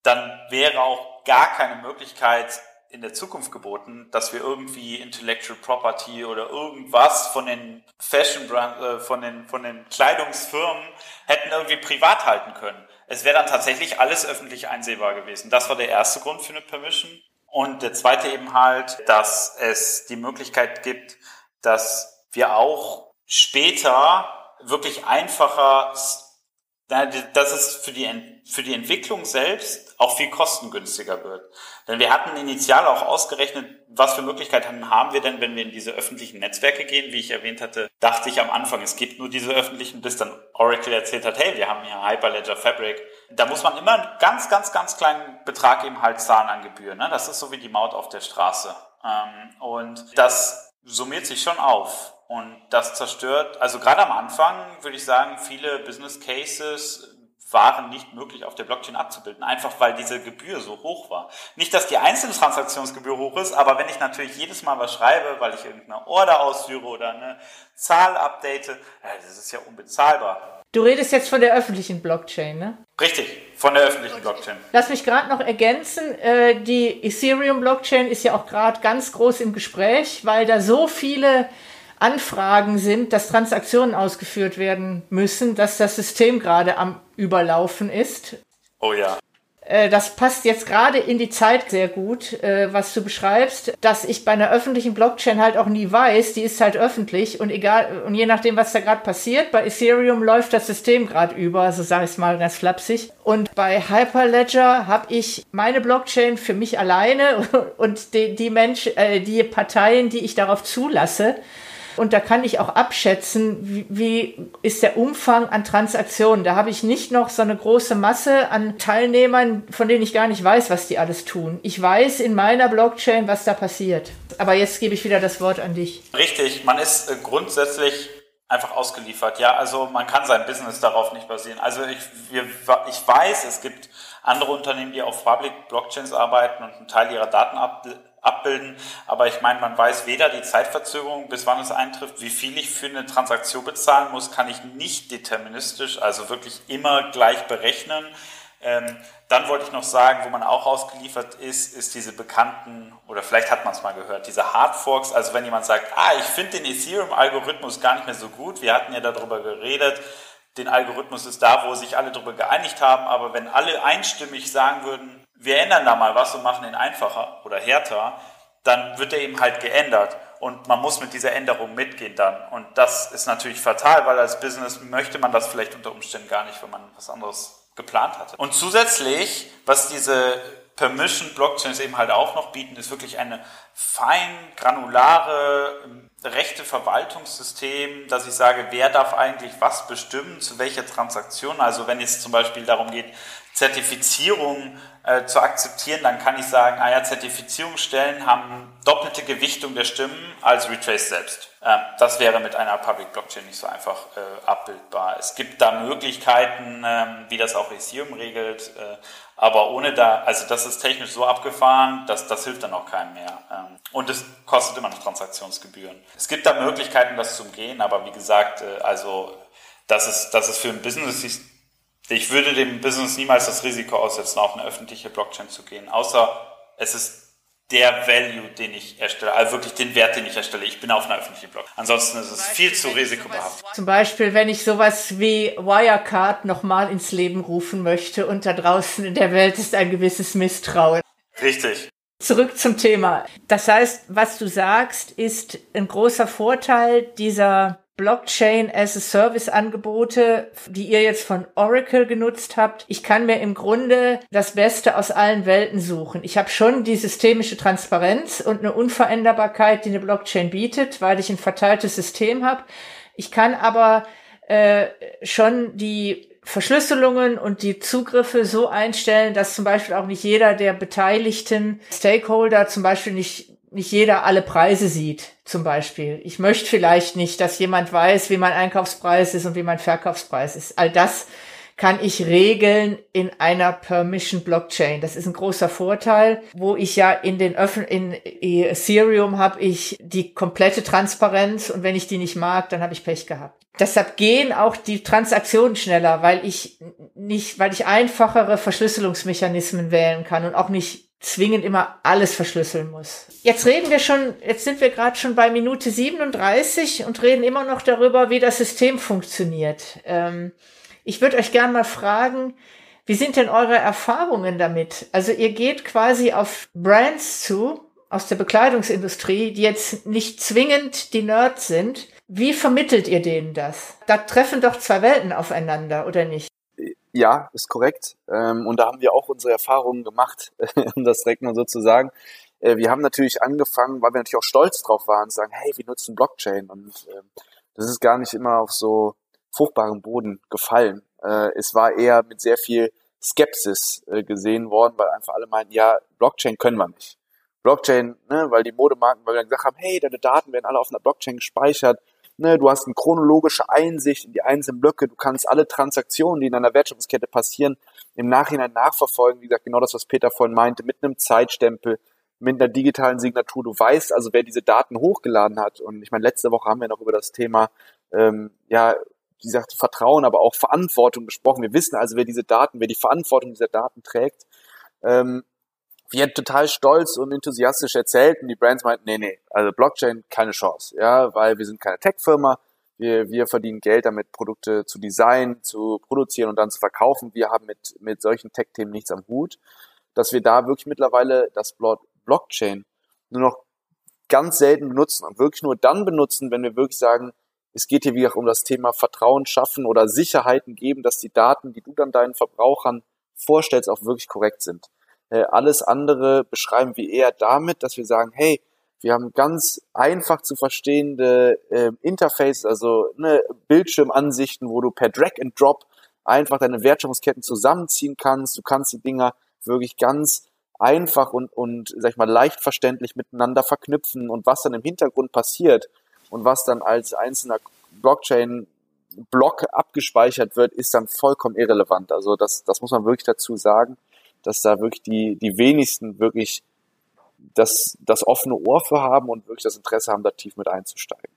dann wäre auch gar keine Möglichkeit in der Zukunft geboten, dass wir irgendwie Intellectual Property oder irgendwas von den Fashion Brand, äh, von den, von den Kleidungsfirmen hätten irgendwie privat halten können. es wäre dann tatsächlich alles öffentlich einsehbar gewesen. Das war der erste Grund für eine Permission. Und der zweite eben halt, dass es die Möglichkeit gibt, dass wir auch später wirklich einfacher, dass es für die, für die Entwicklung selbst auch viel kostengünstiger wird. Denn wir hatten initial auch ausgerechnet, was für Möglichkeiten haben wir denn, wenn wir in diese öffentlichen Netzwerke gehen. Wie ich erwähnt hatte, dachte ich am Anfang, es gibt nur diese öffentlichen, bis dann Oracle erzählt hat, hey, wir haben hier Hyperledger Fabric. Da muss man immer einen ganz, ganz, ganz kleinen Betrag eben halt zahlen an Gebühren. Ne? Das ist so wie die Maut auf der Straße. Ähm, und das summiert sich schon auf. Und das zerstört, also gerade am Anfang würde ich sagen, viele Business Cases waren nicht möglich auf der Blockchain abzubilden, einfach weil diese Gebühr so hoch war. Nicht, dass die einzelne Transaktionsgebühr hoch ist, aber wenn ich natürlich jedes Mal was schreibe, weil ich irgendeine Order ausführe oder eine Zahl update, ja, das ist ja unbezahlbar. Du redest jetzt von der öffentlichen Blockchain, ne? Richtig, von der öffentlichen Blockchain. Lass mich gerade noch ergänzen, äh, die Ethereum-Blockchain ist ja auch gerade ganz groß im Gespräch, weil da so viele Anfragen sind, dass Transaktionen ausgeführt werden müssen, dass das System gerade am Überlaufen ist. Oh ja. Äh, das passt jetzt gerade in die Zeit sehr gut, äh, was du beschreibst, dass ich bei einer öffentlichen Blockchain halt auch nie weiß, die ist halt öffentlich und egal und je nachdem, was da gerade passiert, bei Ethereum läuft das System gerade über, so sage ich es mal ganz flapsig. Und bei Hyperledger habe ich meine Blockchain für mich alleine (laughs) und die, die Menschen, äh, die Parteien, die ich darauf zulasse, und da kann ich auch abschätzen, wie, wie ist der Umfang an Transaktionen. Da habe ich nicht noch so eine große Masse an Teilnehmern, von denen ich gar nicht weiß, was die alles tun. Ich weiß in meiner Blockchain, was da passiert. Aber jetzt gebe ich wieder das Wort an dich. Richtig, man ist äh, grundsätzlich einfach ausgeliefert. Ja, also man kann sein Business darauf nicht basieren. Also ich, wir, ich weiß, es gibt andere Unternehmen, die auf Public Blockchains arbeiten und einen Teil ihrer Daten ab, abbilden. Aber ich meine, man weiß weder die Zeitverzögerung, bis wann es eintrifft, wie viel ich für eine Transaktion bezahlen muss, kann ich nicht deterministisch, also wirklich immer gleich berechnen. Ähm, dann wollte ich noch sagen, wo man auch ausgeliefert ist, ist diese bekannten, oder vielleicht hat man es mal gehört, diese Hardforks. Also wenn jemand sagt, ah, ich finde den Ethereum-Algorithmus gar nicht mehr so gut, wir hatten ja darüber geredet, den Algorithmus ist da, wo sich alle darüber geeinigt haben, aber wenn alle einstimmig sagen würden, wir ändern da mal was und machen ihn einfacher oder härter, dann wird er eben halt geändert und man muss mit dieser Änderung mitgehen dann. Und das ist natürlich fatal, weil als Business möchte man das vielleicht unter Umständen gar nicht, wenn man was anderes geplant hatte. Und zusätzlich, was diese Permission Blockchains eben halt auch noch bieten, ist wirklich eine fein granulare rechte Verwaltungssystem, dass ich sage, wer darf eigentlich was bestimmen, zu welcher Transaktion. Also wenn es zum Beispiel darum geht, Zertifizierung äh, zu akzeptieren, dann kann ich sagen, ah ja, Zertifizierungsstellen haben doppelte Gewichtung der Stimmen als Retrace selbst. Äh, das wäre mit einer Public Blockchain nicht so einfach äh, abbildbar. Es gibt da Möglichkeiten, ähm, wie das auch Ethereum regelt, aber ohne da, also das ist technisch so abgefahren, dass das hilft dann auch keinem mehr. Ähm, und es kostet immer noch Transaktionsgebühren. Es gibt da Möglichkeiten, das zu umgehen, aber wie gesagt, also das ist, das ist für ein Business, ich würde dem Business niemals das Risiko aussetzen, auf eine öffentliche Blockchain zu gehen, außer es ist der Value, den ich erstelle, also wirklich den Wert, den ich erstelle. Ich bin auf einer öffentlichen Blockchain. Ansonsten ist es viel zu risikobehaftet. Zum Beispiel, wenn ich sowas wie Wirecard nochmal ins Leben rufen möchte und da draußen in der Welt ist ein gewisses Misstrauen. Richtig. Zurück zum Thema. Das heißt, was du sagst, ist ein großer Vorteil dieser Blockchain as a Service Angebote, die ihr jetzt von Oracle genutzt habt. Ich kann mir im Grunde das Beste aus allen Welten suchen. Ich habe schon die systemische Transparenz und eine Unveränderbarkeit, die eine Blockchain bietet, weil ich ein verteiltes System habe. Ich kann aber äh, schon die Verschlüsselungen und die Zugriffe so einstellen, dass zum Beispiel auch nicht jeder der beteiligten Stakeholder zum Beispiel nicht nicht jeder alle Preise sieht, zum Beispiel. Ich möchte vielleicht nicht, dass jemand weiß, wie mein Einkaufspreis ist und wie mein Verkaufspreis ist. All das kann ich regeln in einer Permission Blockchain. Das ist ein großer Vorteil, wo ich ja in den Öffn in Ethereum habe ich die komplette Transparenz und wenn ich die nicht mag, dann habe ich Pech gehabt. Deshalb gehen auch die Transaktionen schneller, weil ich nicht, weil ich einfachere Verschlüsselungsmechanismen wählen kann und auch nicht zwingend immer alles verschlüsseln muss. Jetzt reden wir schon, jetzt sind wir gerade schon bei Minute 37 und reden immer noch darüber, wie das System funktioniert. Ähm, ich würde euch gerne mal fragen, Wie sind denn eure Erfahrungen damit? Also ihr geht quasi auf Brands zu aus der Bekleidungsindustrie, die jetzt nicht zwingend die Nerds sind. Wie vermittelt ihr denen das? Da treffen doch zwei Welten aufeinander, oder nicht? Ja, ist korrekt. Ähm, und da haben wir auch unsere Erfahrungen gemacht, (laughs) um das direkt mal so zu sagen. Äh, wir haben natürlich angefangen, weil wir natürlich auch stolz drauf waren, zu sagen, hey, wir nutzen Blockchain. Und ähm, das ist gar nicht immer auf so fruchtbarem Boden gefallen. Äh, es war eher mit sehr viel Skepsis äh, gesehen worden, weil einfach alle meinten, ja, Blockchain können wir nicht. Blockchain, ne, weil die Modemarken, weil wir gesagt haben, hey, deine Daten werden alle auf einer Blockchain gespeichert, ne, du hast eine chronologische Einsicht in die einzelnen Blöcke, du kannst alle Transaktionen, die in einer Wertschöpfungskette passieren, im Nachhinein nachverfolgen, wie gesagt, genau das, was Peter vorhin meinte, mit einem Zeitstempel, mit einer digitalen Signatur. Du weißt also, wer diese Daten hochgeladen hat. Und ich meine, letzte Woche haben wir noch über das Thema, ähm, ja, wie gesagt, Vertrauen, aber auch Verantwortung gesprochen. Wir wissen also, wer diese Daten, wer die Verantwortung dieser Daten trägt. Ähm, wir total stolz und enthusiastisch erzählt und die Brands meinten, nee, nee, also Blockchain keine Chance, ja, weil wir sind keine Tech-Firma, wir, wir verdienen Geld damit, Produkte zu designen, zu produzieren und dann zu verkaufen. Wir haben mit, mit solchen Tech-Themen nichts am Hut. Dass wir da wirklich mittlerweile das Blockchain nur noch ganz selten benutzen und wirklich nur dann benutzen, wenn wir wirklich sagen, es geht hier wieder um das Thema Vertrauen schaffen oder Sicherheiten geben, dass die Daten, die du dann deinen Verbrauchern vorstellst, auch wirklich korrekt sind. Äh, alles andere beschreiben wir eher damit, dass wir sagen, hey, wir haben ganz einfach zu verstehende äh, Interfaces, also ne, Bildschirmansichten, wo du per Drag and Drop einfach deine Wertschöpfungsketten zusammenziehen kannst. Du kannst die Dinger wirklich ganz einfach und, und sag ich mal, leicht verständlich miteinander verknüpfen und was dann im Hintergrund passiert und was dann als einzelner Blockchain-Block abgespeichert wird, ist dann vollkommen irrelevant. Also das, das muss man wirklich dazu sagen, dass da wirklich die, die wenigsten wirklich das, das offene Ohr für haben und wirklich das Interesse haben, da tief mit einzusteigen.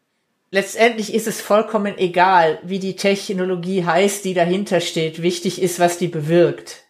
Letztendlich ist es vollkommen egal, wie die Technologie heißt, die dahinter steht. Wichtig ist, was die bewirkt.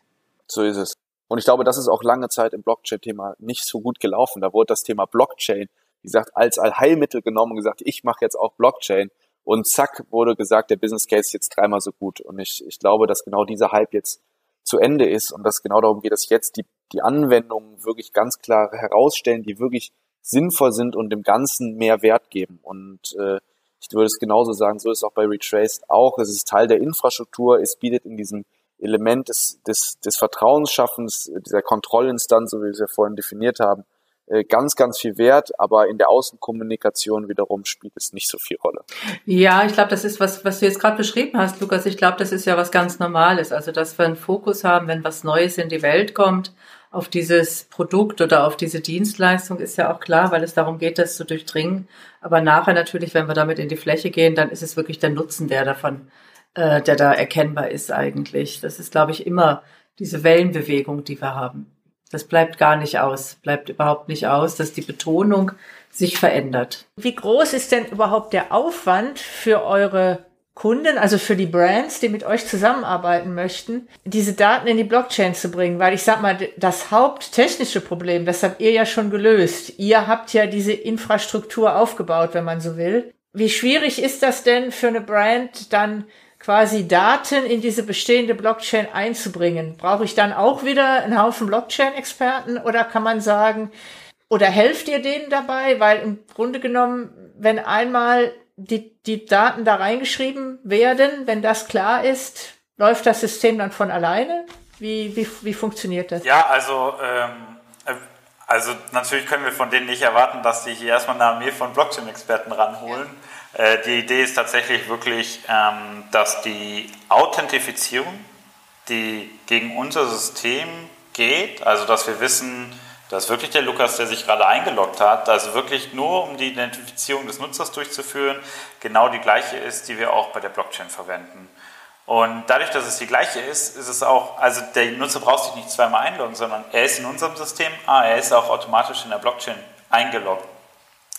So ist es. Und ich glaube, das ist auch lange Zeit im Blockchain-Thema nicht so gut gelaufen. Da wurde das Thema Blockchain wie gesagt, als Allheilmittel genommen und gesagt, ich mache jetzt auch Blockchain. Und zack, wurde gesagt, der Business Case ist jetzt dreimal so gut. Und ich, ich glaube, dass genau dieser Hype jetzt zu Ende ist und dass genau darum geht, dass jetzt die, die Anwendungen wirklich ganz klar herausstellen, die wirklich sinnvoll sind und dem Ganzen mehr Wert geben. Und äh, ich würde es genauso sagen, so ist es auch bei Retraced auch. Es ist Teil der Infrastruktur, es bietet in diesem Element des, des, des Vertrauensschaffens, dieser Kontrollinstanz, so wie wir es ja vorhin definiert haben, ganz, ganz viel wert, aber in der Außenkommunikation wiederum spielt es nicht so viel Rolle. Ja, ich glaube, das ist was, was du jetzt gerade beschrieben hast, Lukas. Ich glaube, das ist ja was ganz Normales. Also, dass wir einen Fokus haben, wenn was Neues in die Welt kommt, auf dieses Produkt oder auf diese Dienstleistung ist ja auch klar, weil es darum geht, das zu durchdringen. Aber nachher natürlich, wenn wir damit in die Fläche gehen, dann ist es wirklich der Nutzen, der davon, äh, der da erkennbar ist eigentlich. Das ist, glaube ich, immer diese Wellenbewegung, die wir haben. Das bleibt gar nicht aus, bleibt überhaupt nicht aus, dass die Betonung sich verändert. Wie groß ist denn überhaupt der Aufwand für eure Kunden, also für die Brands, die mit euch zusammenarbeiten möchten, diese Daten in die Blockchain zu bringen? Weil ich sag mal, das haupttechnische Problem, das habt ihr ja schon gelöst. Ihr habt ja diese Infrastruktur aufgebaut, wenn man so will. Wie schwierig ist das denn für eine Brand dann quasi Daten in diese bestehende Blockchain einzubringen. Brauche ich dann auch wieder einen Haufen Blockchain-Experten oder kann man sagen, oder helft ihr denen dabei? Weil im Grunde genommen, wenn einmal die, die Daten da reingeschrieben werden, wenn das klar ist, läuft das System dann von alleine? Wie, wie, wie funktioniert das? Ja, also, ähm, äh, also natürlich können wir von denen nicht erwarten, dass sie hier erstmal eine Armee von Blockchain-Experten ranholen. Ja die Idee ist tatsächlich wirklich, ähm, dass die Authentifizierung, die gegen unser System geht, also dass wir wissen, dass wirklich der Lukas, der sich gerade eingeloggt hat, also wirklich nur um die Identifizierung des Nutzers durchzuführen, genau die gleiche ist, die wir auch bei der Blockchain verwenden. Und dadurch, dass es die gleiche ist, ist es auch, also der Nutzer braucht sich nicht zweimal einloggen, sondern er ist in unserem System, ah, er ist auch automatisch in der Blockchain eingeloggt.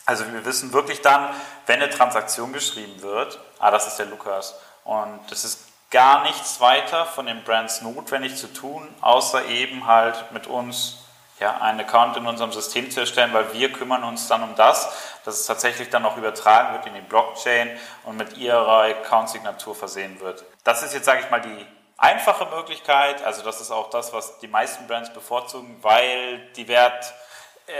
Also wir wissen wirklich dann, wenn eine Transaktion geschrieben wird, ah, das ist der Lukas. Und das ist gar nichts weiter von den Brands notwendig zu tun, außer eben halt mit uns ja, einen Account in unserem System zu erstellen, weil wir kümmern uns dann um das, dass es tatsächlich dann auch übertragen wird in die Blockchain und mit ihrer Account-Signatur versehen wird. Das ist jetzt, sage ich mal, die einfache Möglichkeit, also das ist auch das, was die meisten Brands bevorzugen, weil die Wert, äh,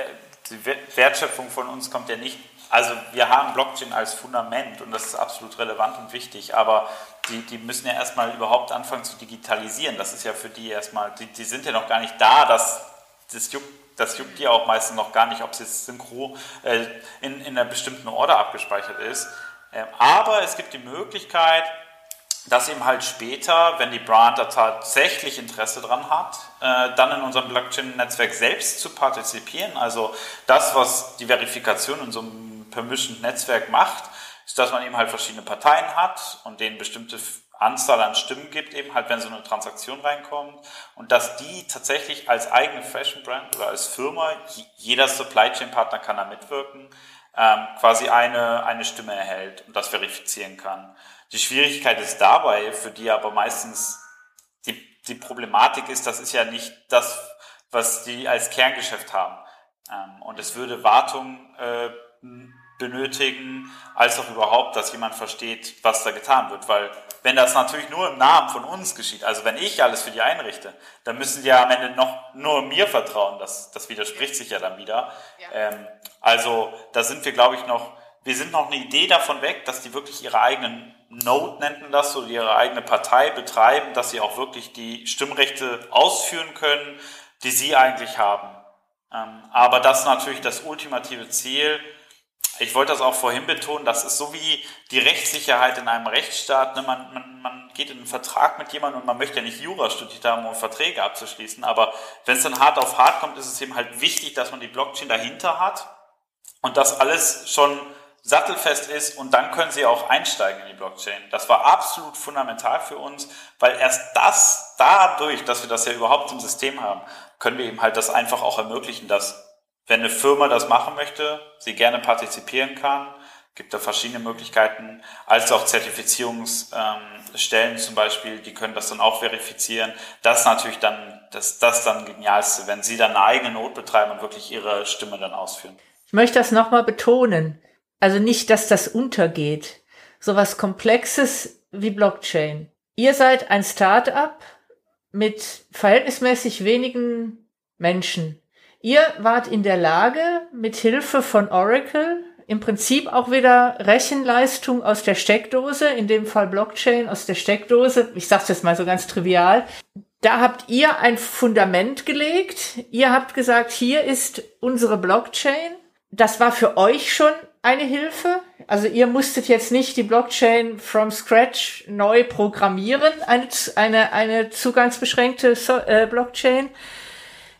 die Wertschöpfung von uns kommt ja nicht also wir haben Blockchain als Fundament und das ist absolut relevant und wichtig, aber die, die müssen ja erstmal überhaupt anfangen zu digitalisieren. Das ist ja für die erstmal, die, die sind ja noch gar nicht da, dass das juckt, das juckt die auch meistens noch gar nicht, ob es jetzt synchro äh, in, in einer bestimmten Order abgespeichert ist. Ähm, aber es gibt die Möglichkeit, dass eben halt später, wenn die Brand da tatsächlich Interesse dran hat, äh, dann in unserem Blockchain-Netzwerk selbst zu partizipieren. Also das, was die Verifikation in so einem Permissioned Netzwerk macht, ist, dass man eben halt verschiedene Parteien hat und denen bestimmte Anzahl an Stimmen gibt, eben halt, wenn so eine Transaktion reinkommt und dass die tatsächlich als eigene Fashion Brand oder als Firma, jeder Supply Chain Partner kann da mitwirken, ähm, quasi eine, eine Stimme erhält und das verifizieren kann. Die Schwierigkeit ist dabei, für die aber meistens die, die Problematik ist, das ist ja nicht das, was die als Kerngeschäft haben. Ähm, und es würde Wartung äh, benötigen, als auch überhaupt, dass jemand versteht, was da getan wird. Weil wenn das natürlich nur im Namen von uns geschieht, also wenn ich alles für die einrichte, dann müssen die ja am Ende noch nur mir vertrauen. Das, das widerspricht sich ja dann wieder. Ja. Ähm, also da sind wir, glaube ich, noch, wir sind noch eine Idee davon weg, dass die wirklich ihre eigenen Node nennt das so, ihre eigene Partei betreiben, dass sie auch wirklich die Stimmrechte ausführen können, die sie eigentlich haben. Ähm, aber das ist natürlich das ultimative Ziel, ich wollte das auch vorhin betonen, das ist so wie die Rechtssicherheit in einem Rechtsstaat. Ne? Man, man, man geht in einen Vertrag mit jemandem und man möchte ja nicht Jura studiert haben, um Verträge abzuschließen. Aber wenn es dann hart auf hart kommt, ist es eben halt wichtig, dass man die Blockchain dahinter hat und das alles schon sattelfest ist und dann können sie auch einsteigen in die Blockchain. Das war absolut fundamental für uns, weil erst das, dadurch, dass wir das ja überhaupt im System haben, können wir eben halt das einfach auch ermöglichen, dass wenn eine Firma das machen möchte, sie gerne partizipieren kann, gibt da verschiedene Möglichkeiten, als auch Zertifizierungsstellen ähm, zum Beispiel, die können das dann auch verifizieren. Das ist natürlich dann, das, das dann genialste, wenn sie dann eine eigene Not betreiben und wirklich ihre Stimme dann ausführen. Ich möchte das nochmal betonen. Also nicht, dass das untergeht. So was Komplexes wie Blockchain. Ihr seid ein Start-up mit verhältnismäßig wenigen Menschen. Ihr wart in der Lage, mit Hilfe von Oracle im Prinzip auch wieder Rechenleistung aus der Steckdose, in dem Fall Blockchain aus der Steckdose, ich sage jetzt mal so ganz trivial, da habt ihr ein Fundament gelegt. Ihr habt gesagt, hier ist unsere Blockchain. Das war für euch schon eine Hilfe. Also ihr musstet jetzt nicht die Blockchain from scratch neu programmieren, eine, eine, eine zugangsbeschränkte so äh, Blockchain,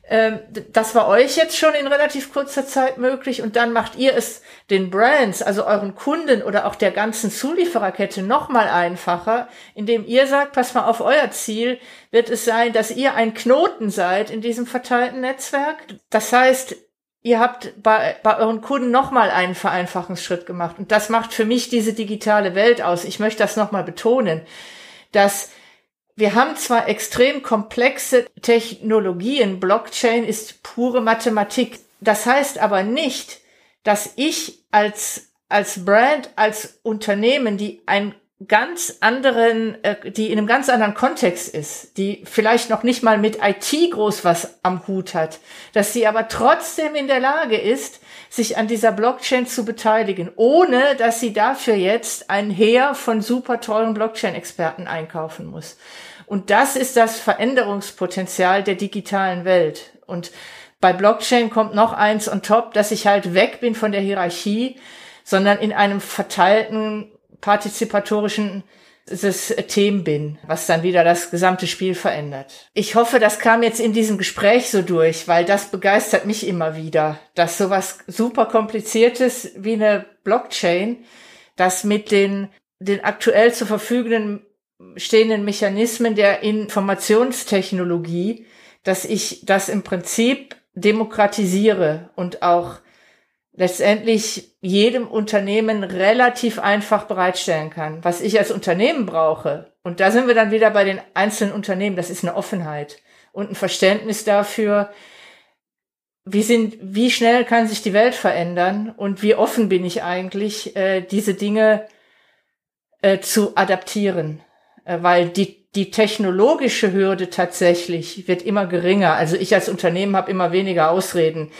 ähm, das war euch jetzt schon in relativ kurzer Zeit möglich und dann macht ihr es den Brands, also euren Kunden oder auch der ganzen Zuliefererkette noch mal einfacher, indem ihr sagt, pass mal auf, euer Ziel wird es sein, dass ihr ein Knoten seid in diesem verteilten Netzwerk. Das heißt, ihr habt bei, bei euren Kunden noch mal einen Vereinfachungsschritt gemacht und das macht für mich diese digitale Welt aus. Ich möchte das noch mal betonen, dass wir haben zwar extrem komplexe Technologien, Blockchain ist pure Mathematik. Das heißt aber nicht, dass ich als, als Brand, als Unternehmen, die einen ganz anderen, äh, die in einem ganz anderen Kontext ist, die vielleicht noch nicht mal mit IT groß was am Hut hat, dass sie aber trotzdem in der Lage ist, sich an dieser Blockchain zu beteiligen, ohne dass sie dafür jetzt ein Heer von super teuren Blockchain-Experten einkaufen muss. Und das ist das Veränderungspotenzial der digitalen Welt. Und bei Blockchain kommt noch eins on top, dass ich halt weg bin von der Hierarchie, sondern in einem verteilten partizipatorischen System bin, was dann wieder das gesamte Spiel verändert. Ich hoffe, das kam jetzt in diesem Gespräch so durch, weil das begeistert mich immer wieder, dass sowas super kompliziertes wie eine Blockchain, das mit den, den aktuell zur verfügenden stehenden Mechanismen der Informationstechnologie, dass ich das im Prinzip demokratisiere und auch letztendlich jedem Unternehmen relativ einfach bereitstellen kann. Was ich als Unternehmen brauche, und da sind wir dann wieder bei den einzelnen Unternehmen, das ist eine Offenheit und ein Verständnis dafür, wie sind, wie schnell kann sich die Welt verändern und wie offen bin ich eigentlich, äh, diese Dinge äh, zu adaptieren. Äh, weil die die technologische Hürde tatsächlich wird immer geringer. Also ich als Unternehmen habe immer weniger Ausreden.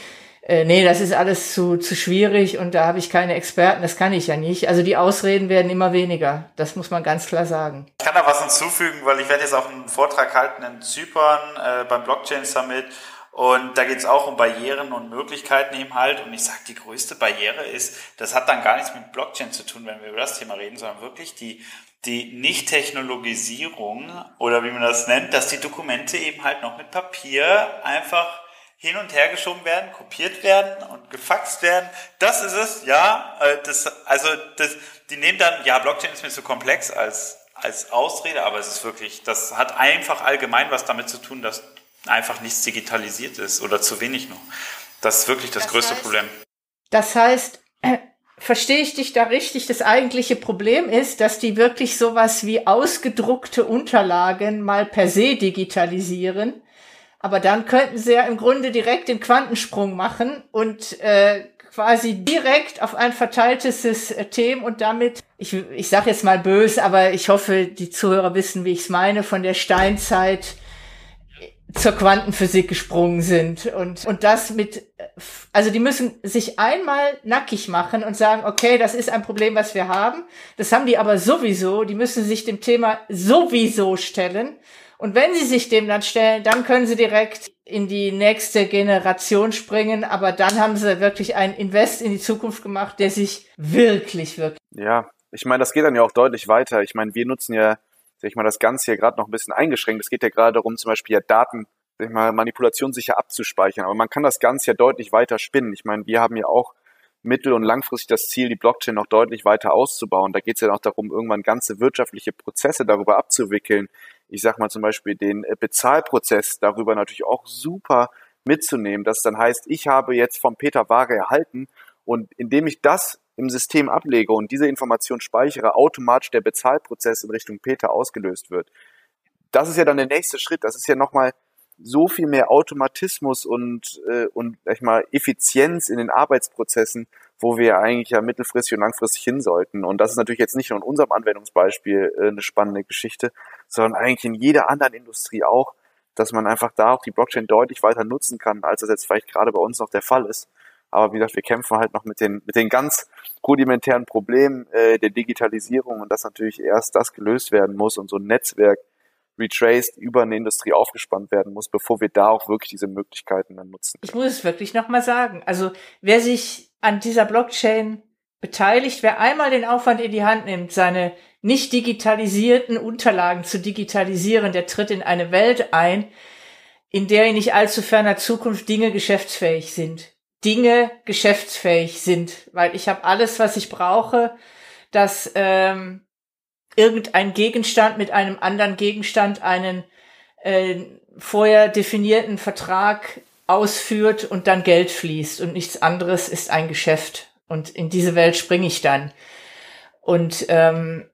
Äh, nee, das ist alles zu, zu schwierig und da habe ich keine Experten, das kann ich ja nicht. Also die Ausreden werden immer weniger. Das muss man ganz klar sagen. Ich kann da was hinzufügen, weil ich werde jetzt auch einen Vortrag halten in Zypern äh, beim Blockchain Summit und da geht es auch um Barrieren und Möglichkeiten eben halt. Und ich sage, die größte Barriere ist, das hat dann gar nichts mit Blockchain zu tun, wenn wir über das Thema reden, sondern wirklich die, die Nicht-Technologisierung oder wie man das nennt, dass die Dokumente eben halt noch mit Papier einfach hin und her geschoben werden, kopiert werden und gefaxt werden. Das ist es, ja. Äh, das, also das, die nehmen dann, ja, Blockchain ist mir zu komplex als, als Ausrede, aber es ist wirklich, das hat einfach allgemein was damit zu tun, dass einfach nichts digitalisiert ist oder zu wenig noch. Das ist wirklich das, das größte heißt, Problem. Das heißt, äh, verstehe ich dich da richtig? Das eigentliche Problem ist, dass die wirklich sowas wie ausgedruckte Unterlagen mal per se digitalisieren. Aber dann könnten sie ja im Grunde direkt den Quantensprung machen und äh, quasi direkt auf ein verteiltes System und damit, ich, ich sage jetzt mal böse, aber ich hoffe, die Zuhörer wissen, wie ich es meine, von der Steinzeit zur Quantenphysik gesprungen sind und, und das mit, also die müssen sich einmal nackig machen und sagen, okay, das ist ein Problem, was wir haben. Das haben die aber sowieso, die müssen sich dem Thema sowieso stellen. Und wenn sie sich dem dann stellen, dann können sie direkt in die nächste Generation springen. Aber dann haben sie wirklich einen Invest in die Zukunft gemacht, der sich wirklich, wirklich. Ja, ich meine, das geht dann ja auch deutlich weiter. Ich meine, wir nutzen ja sag ich mal, das Ganze hier gerade noch ein bisschen eingeschränkt. Es geht ja gerade darum, zum Beispiel ja Daten, sag ich mal, Manipulation sicher abzuspeichern. Aber man kann das Ganze ja deutlich weiter spinnen. Ich meine, wir haben ja auch mittel- und langfristig das Ziel, die Blockchain noch deutlich weiter auszubauen. Da geht es ja auch darum, irgendwann ganze wirtschaftliche Prozesse darüber abzuwickeln. Ich sag mal zum Beispiel den äh, Bezahlprozess darüber natürlich auch super mitzunehmen. Das dann heißt, ich habe jetzt vom Peter Ware erhalten und indem ich das im System ablege und diese Information speichere, automatisch der Bezahlprozess in Richtung Peter ausgelöst wird. Das ist ja dann der nächste Schritt. Das ist ja nochmal so viel mehr Automatismus und, äh, und sag ich mal, Effizienz in den Arbeitsprozessen, wo wir eigentlich ja mittelfristig und langfristig hin sollten. Und das ist natürlich jetzt nicht nur in unserem Anwendungsbeispiel äh, eine spannende Geschichte, sondern eigentlich in jeder anderen Industrie auch, dass man einfach da auch die Blockchain deutlich weiter nutzen kann, als das jetzt vielleicht gerade bei uns noch der Fall ist. Aber wie gesagt, wir kämpfen halt noch mit den, mit den ganz rudimentären Problemen äh, der Digitalisierung und dass natürlich erst das gelöst werden muss und so ein Netzwerk retraced über eine Industrie aufgespannt werden muss, bevor wir da auch wirklich diese Möglichkeiten dann nutzen. Ich muss es wirklich nochmal sagen. Also wer sich an dieser Blockchain beteiligt, wer einmal den Aufwand in die Hand nimmt, seine nicht digitalisierten Unterlagen zu digitalisieren, der tritt in eine Welt ein, in der in nicht allzu ferner Zukunft Dinge geschäftsfähig sind. Dinge geschäftsfähig sind, weil ich habe alles, was ich brauche, dass ähm, irgendein Gegenstand mit einem anderen Gegenstand einen äh, vorher definierten Vertrag ausführt und dann Geld fließt und nichts anderes ist ein Geschäft. Und in diese Welt springe ich dann. Und ähm,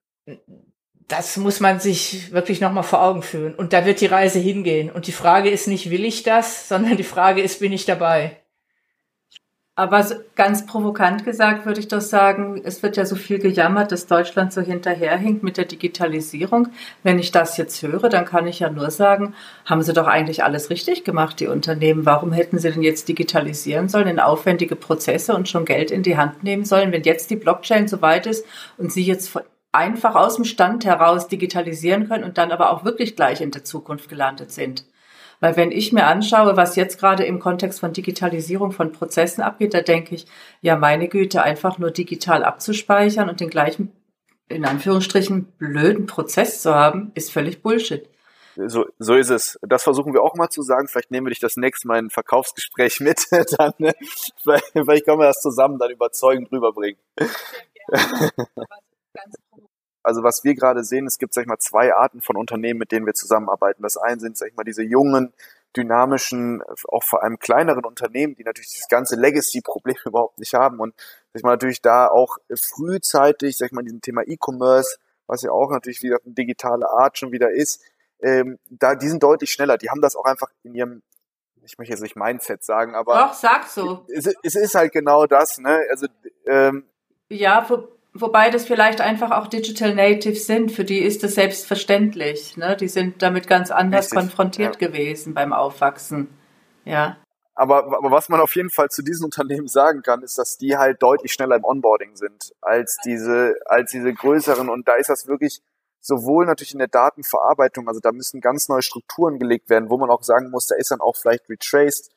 das muss man sich wirklich nochmal vor Augen führen. Und da wird die Reise hingehen. Und die Frage ist nicht, will ich das, sondern die Frage ist, bin ich dabei? Aber ganz provokant gesagt würde ich doch sagen, es wird ja so viel gejammert, dass Deutschland so hinterherhinkt mit der Digitalisierung. Wenn ich das jetzt höre, dann kann ich ja nur sagen, haben Sie doch eigentlich alles richtig gemacht, die Unternehmen. Warum hätten Sie denn jetzt digitalisieren sollen in aufwendige Prozesse und schon Geld in die Hand nehmen sollen, wenn jetzt die Blockchain so weit ist und Sie jetzt einfach aus dem Stand heraus digitalisieren können und dann aber auch wirklich gleich in der Zukunft gelandet sind? Weil wenn ich mir anschaue, was jetzt gerade im Kontext von Digitalisierung von Prozessen abgeht, da denke ich, ja, meine Güte, einfach nur digital abzuspeichern und den gleichen, in Anführungsstrichen, blöden Prozess zu haben, ist völlig Bullshit. So, so ist es. Das versuchen wir auch mal zu sagen. Vielleicht nehmen wir dich das nächste Mal in ein Verkaufsgespräch (laughs) mit. dann, ne? vielleicht können wir das zusammen dann überzeugend rüberbringen. Ja, (laughs) also was wir gerade sehen, es gibt, sag ich mal, zwei Arten von Unternehmen, mit denen wir zusammenarbeiten. Das eine sind, sag ich mal, diese jungen, dynamischen, auch vor allem kleineren Unternehmen, die natürlich das ganze Legacy-Problem (laughs) überhaupt nicht haben und sag ich mal natürlich da auch frühzeitig, sag ich mal, diesem Thema E-Commerce, was ja auch natürlich wieder eine digitale Art schon wieder ist, ähm, da, die sind deutlich schneller. Die haben das auch einfach in ihrem, ich möchte jetzt nicht Mindset sagen, aber. Doch, sag so. Es, es ist halt genau das, ne? Also, ähm, ja, Wobei das vielleicht einfach auch Digital Natives sind, für die ist das selbstverständlich. Ne? Die sind damit ganz anders Richtig, konfrontiert ja. gewesen beim Aufwachsen. Ja. Aber, aber was man auf jeden Fall zu diesen Unternehmen sagen kann, ist, dass die halt deutlich schneller im Onboarding sind als diese, als diese größeren. Und da ist das wirklich sowohl natürlich in der Datenverarbeitung, also da müssen ganz neue Strukturen gelegt werden, wo man auch sagen muss, da ist dann auch vielleicht retraced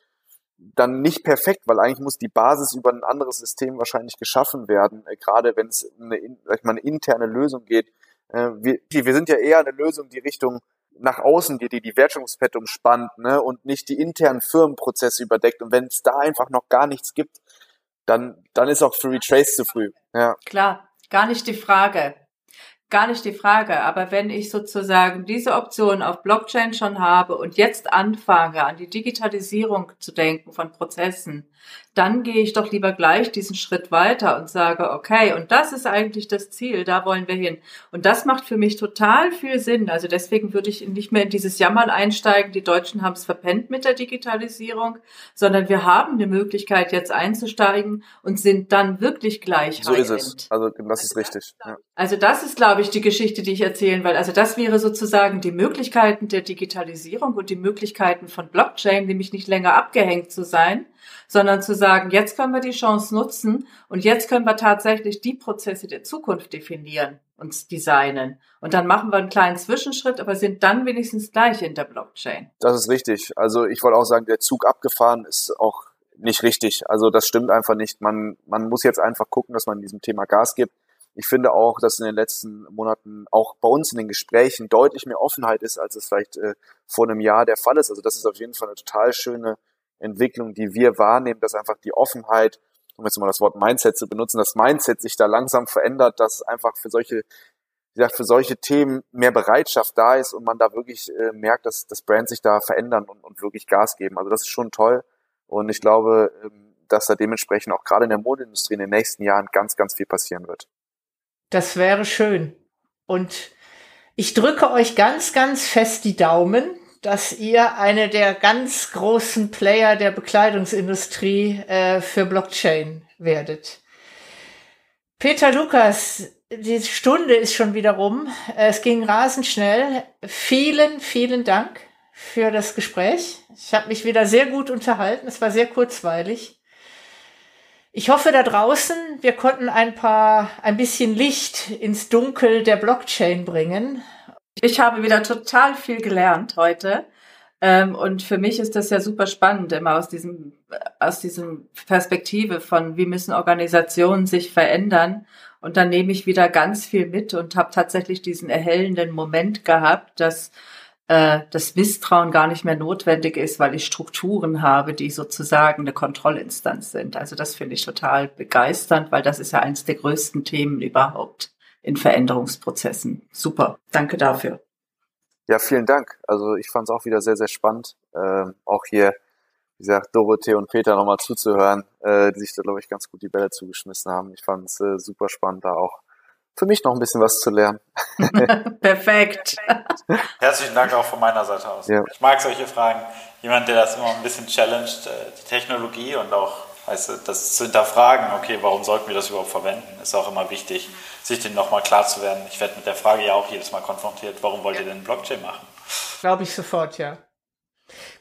dann nicht perfekt, weil eigentlich muss die Basis über ein anderes System wahrscheinlich geschaffen werden, äh, gerade wenn es eine, sag mal, eine interne Lösung geht. Äh, wir, wir sind ja eher eine Lösung, die Richtung nach außen geht, die die Wertschöpfungskette umspannt ne, und nicht die internen Firmenprozesse überdeckt. Und wenn es da einfach noch gar nichts gibt, dann, dann ist auch für Retrace zu früh. Ja. Klar, gar nicht die Frage gar nicht die Frage. Aber wenn ich sozusagen diese Option auf Blockchain schon habe und jetzt anfange, an die Digitalisierung zu denken von Prozessen, dann gehe ich doch lieber gleich diesen Schritt weiter und sage, okay, und das ist eigentlich das Ziel, da wollen wir hin. Und das macht für mich total viel Sinn. Also deswegen würde ich nicht mehr in dieses Jammern einsteigen, die Deutschen haben es verpennt mit der Digitalisierung, sondern wir haben eine Möglichkeit, jetzt einzusteigen und sind dann wirklich gleich. So ist es. Also das ist richtig. Also das ist, glaube ich, die Geschichte, die ich erzählen will. Also das wäre sozusagen die Möglichkeiten der Digitalisierung und die Möglichkeiten von Blockchain, nämlich nicht länger abgehängt zu sein, sondern zu sagen, jetzt können wir die Chance nutzen und jetzt können wir tatsächlich die Prozesse der Zukunft definieren und designen. Und dann machen wir einen kleinen Zwischenschritt, aber sind dann wenigstens gleich in der Blockchain. Das ist richtig. Also ich wollte auch sagen, der Zug abgefahren ist auch nicht richtig. Also das stimmt einfach nicht. Man, man muss jetzt einfach gucken, dass man diesem Thema Gas gibt. Ich finde auch, dass in den letzten Monaten auch bei uns in den Gesprächen deutlich mehr Offenheit ist, als es vielleicht äh, vor einem Jahr der Fall ist. Also das ist auf jeden Fall eine total schöne Entwicklung, die wir wahrnehmen, dass einfach die Offenheit, um jetzt mal das Wort Mindset zu benutzen, das Mindset sich da langsam verändert, dass einfach für solche, wie gesagt, für solche Themen mehr Bereitschaft da ist und man da wirklich äh, merkt, dass das Brand sich da verändern und, und wirklich Gas geben. Also das ist schon toll. Und ich glaube, ähm, dass da dementsprechend auch gerade in der Modeindustrie in den nächsten Jahren ganz, ganz viel passieren wird. Das wäre schön. Und ich drücke euch ganz, ganz fest die Daumen, dass ihr eine der ganz großen Player der Bekleidungsindustrie äh, für Blockchain werdet. Peter Lukas, die Stunde ist schon wieder rum. Es ging rasend schnell. Vielen, vielen Dank für das Gespräch. Ich habe mich wieder sehr gut unterhalten. Es war sehr kurzweilig. Ich hoffe da draußen, wir konnten ein paar, ein bisschen Licht ins Dunkel der Blockchain bringen. Ich habe wieder total viel gelernt heute. Ähm, und für mich ist das ja super spannend, immer aus diesem, aus diesem Perspektive von, wie müssen Organisationen sich verändern. Und dann nehme ich wieder ganz viel mit und habe tatsächlich diesen erhellenden Moment gehabt, dass äh, das Misstrauen gar nicht mehr notwendig ist, weil ich Strukturen habe, die sozusagen eine Kontrollinstanz sind. Also das finde ich total begeisternd, weil das ist ja eines der größten Themen überhaupt in Veränderungsprozessen. Super, danke dafür. Ja, vielen Dank. Also ich fand es auch wieder sehr, sehr spannend, ähm, auch hier, wie gesagt, Dorothee und Peter nochmal zuzuhören, äh, die sich da, glaube ich, ganz gut die Bälle zugeschmissen haben. Ich fand es äh, super spannend, da auch für mich noch ein bisschen was zu lernen. (laughs) Perfekt. Herzlichen Dank auch von meiner Seite aus. Ja. Ich mag solche Fragen. Jemand, der das immer ein bisschen challenged, äh, die Technologie und auch Weißt du, das zu hinterfragen, okay, warum sollten wir das überhaupt verwenden, ist auch immer wichtig, sich dem nochmal klar zu werden. Ich werde mit der Frage ja auch jedes Mal konfrontiert, warum wollt ihr denn Blockchain machen? Glaube ich sofort, ja.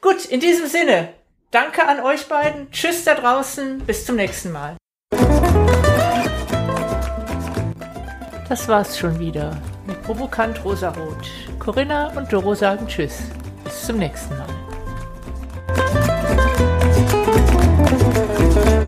Gut, in diesem Sinne, danke an euch beiden. Tschüss da draußen, bis zum nächsten Mal. Das war's schon wieder mit Provokant Rosarot. Corinna und Doro sagen Tschüss. Bis zum nächsten Mal.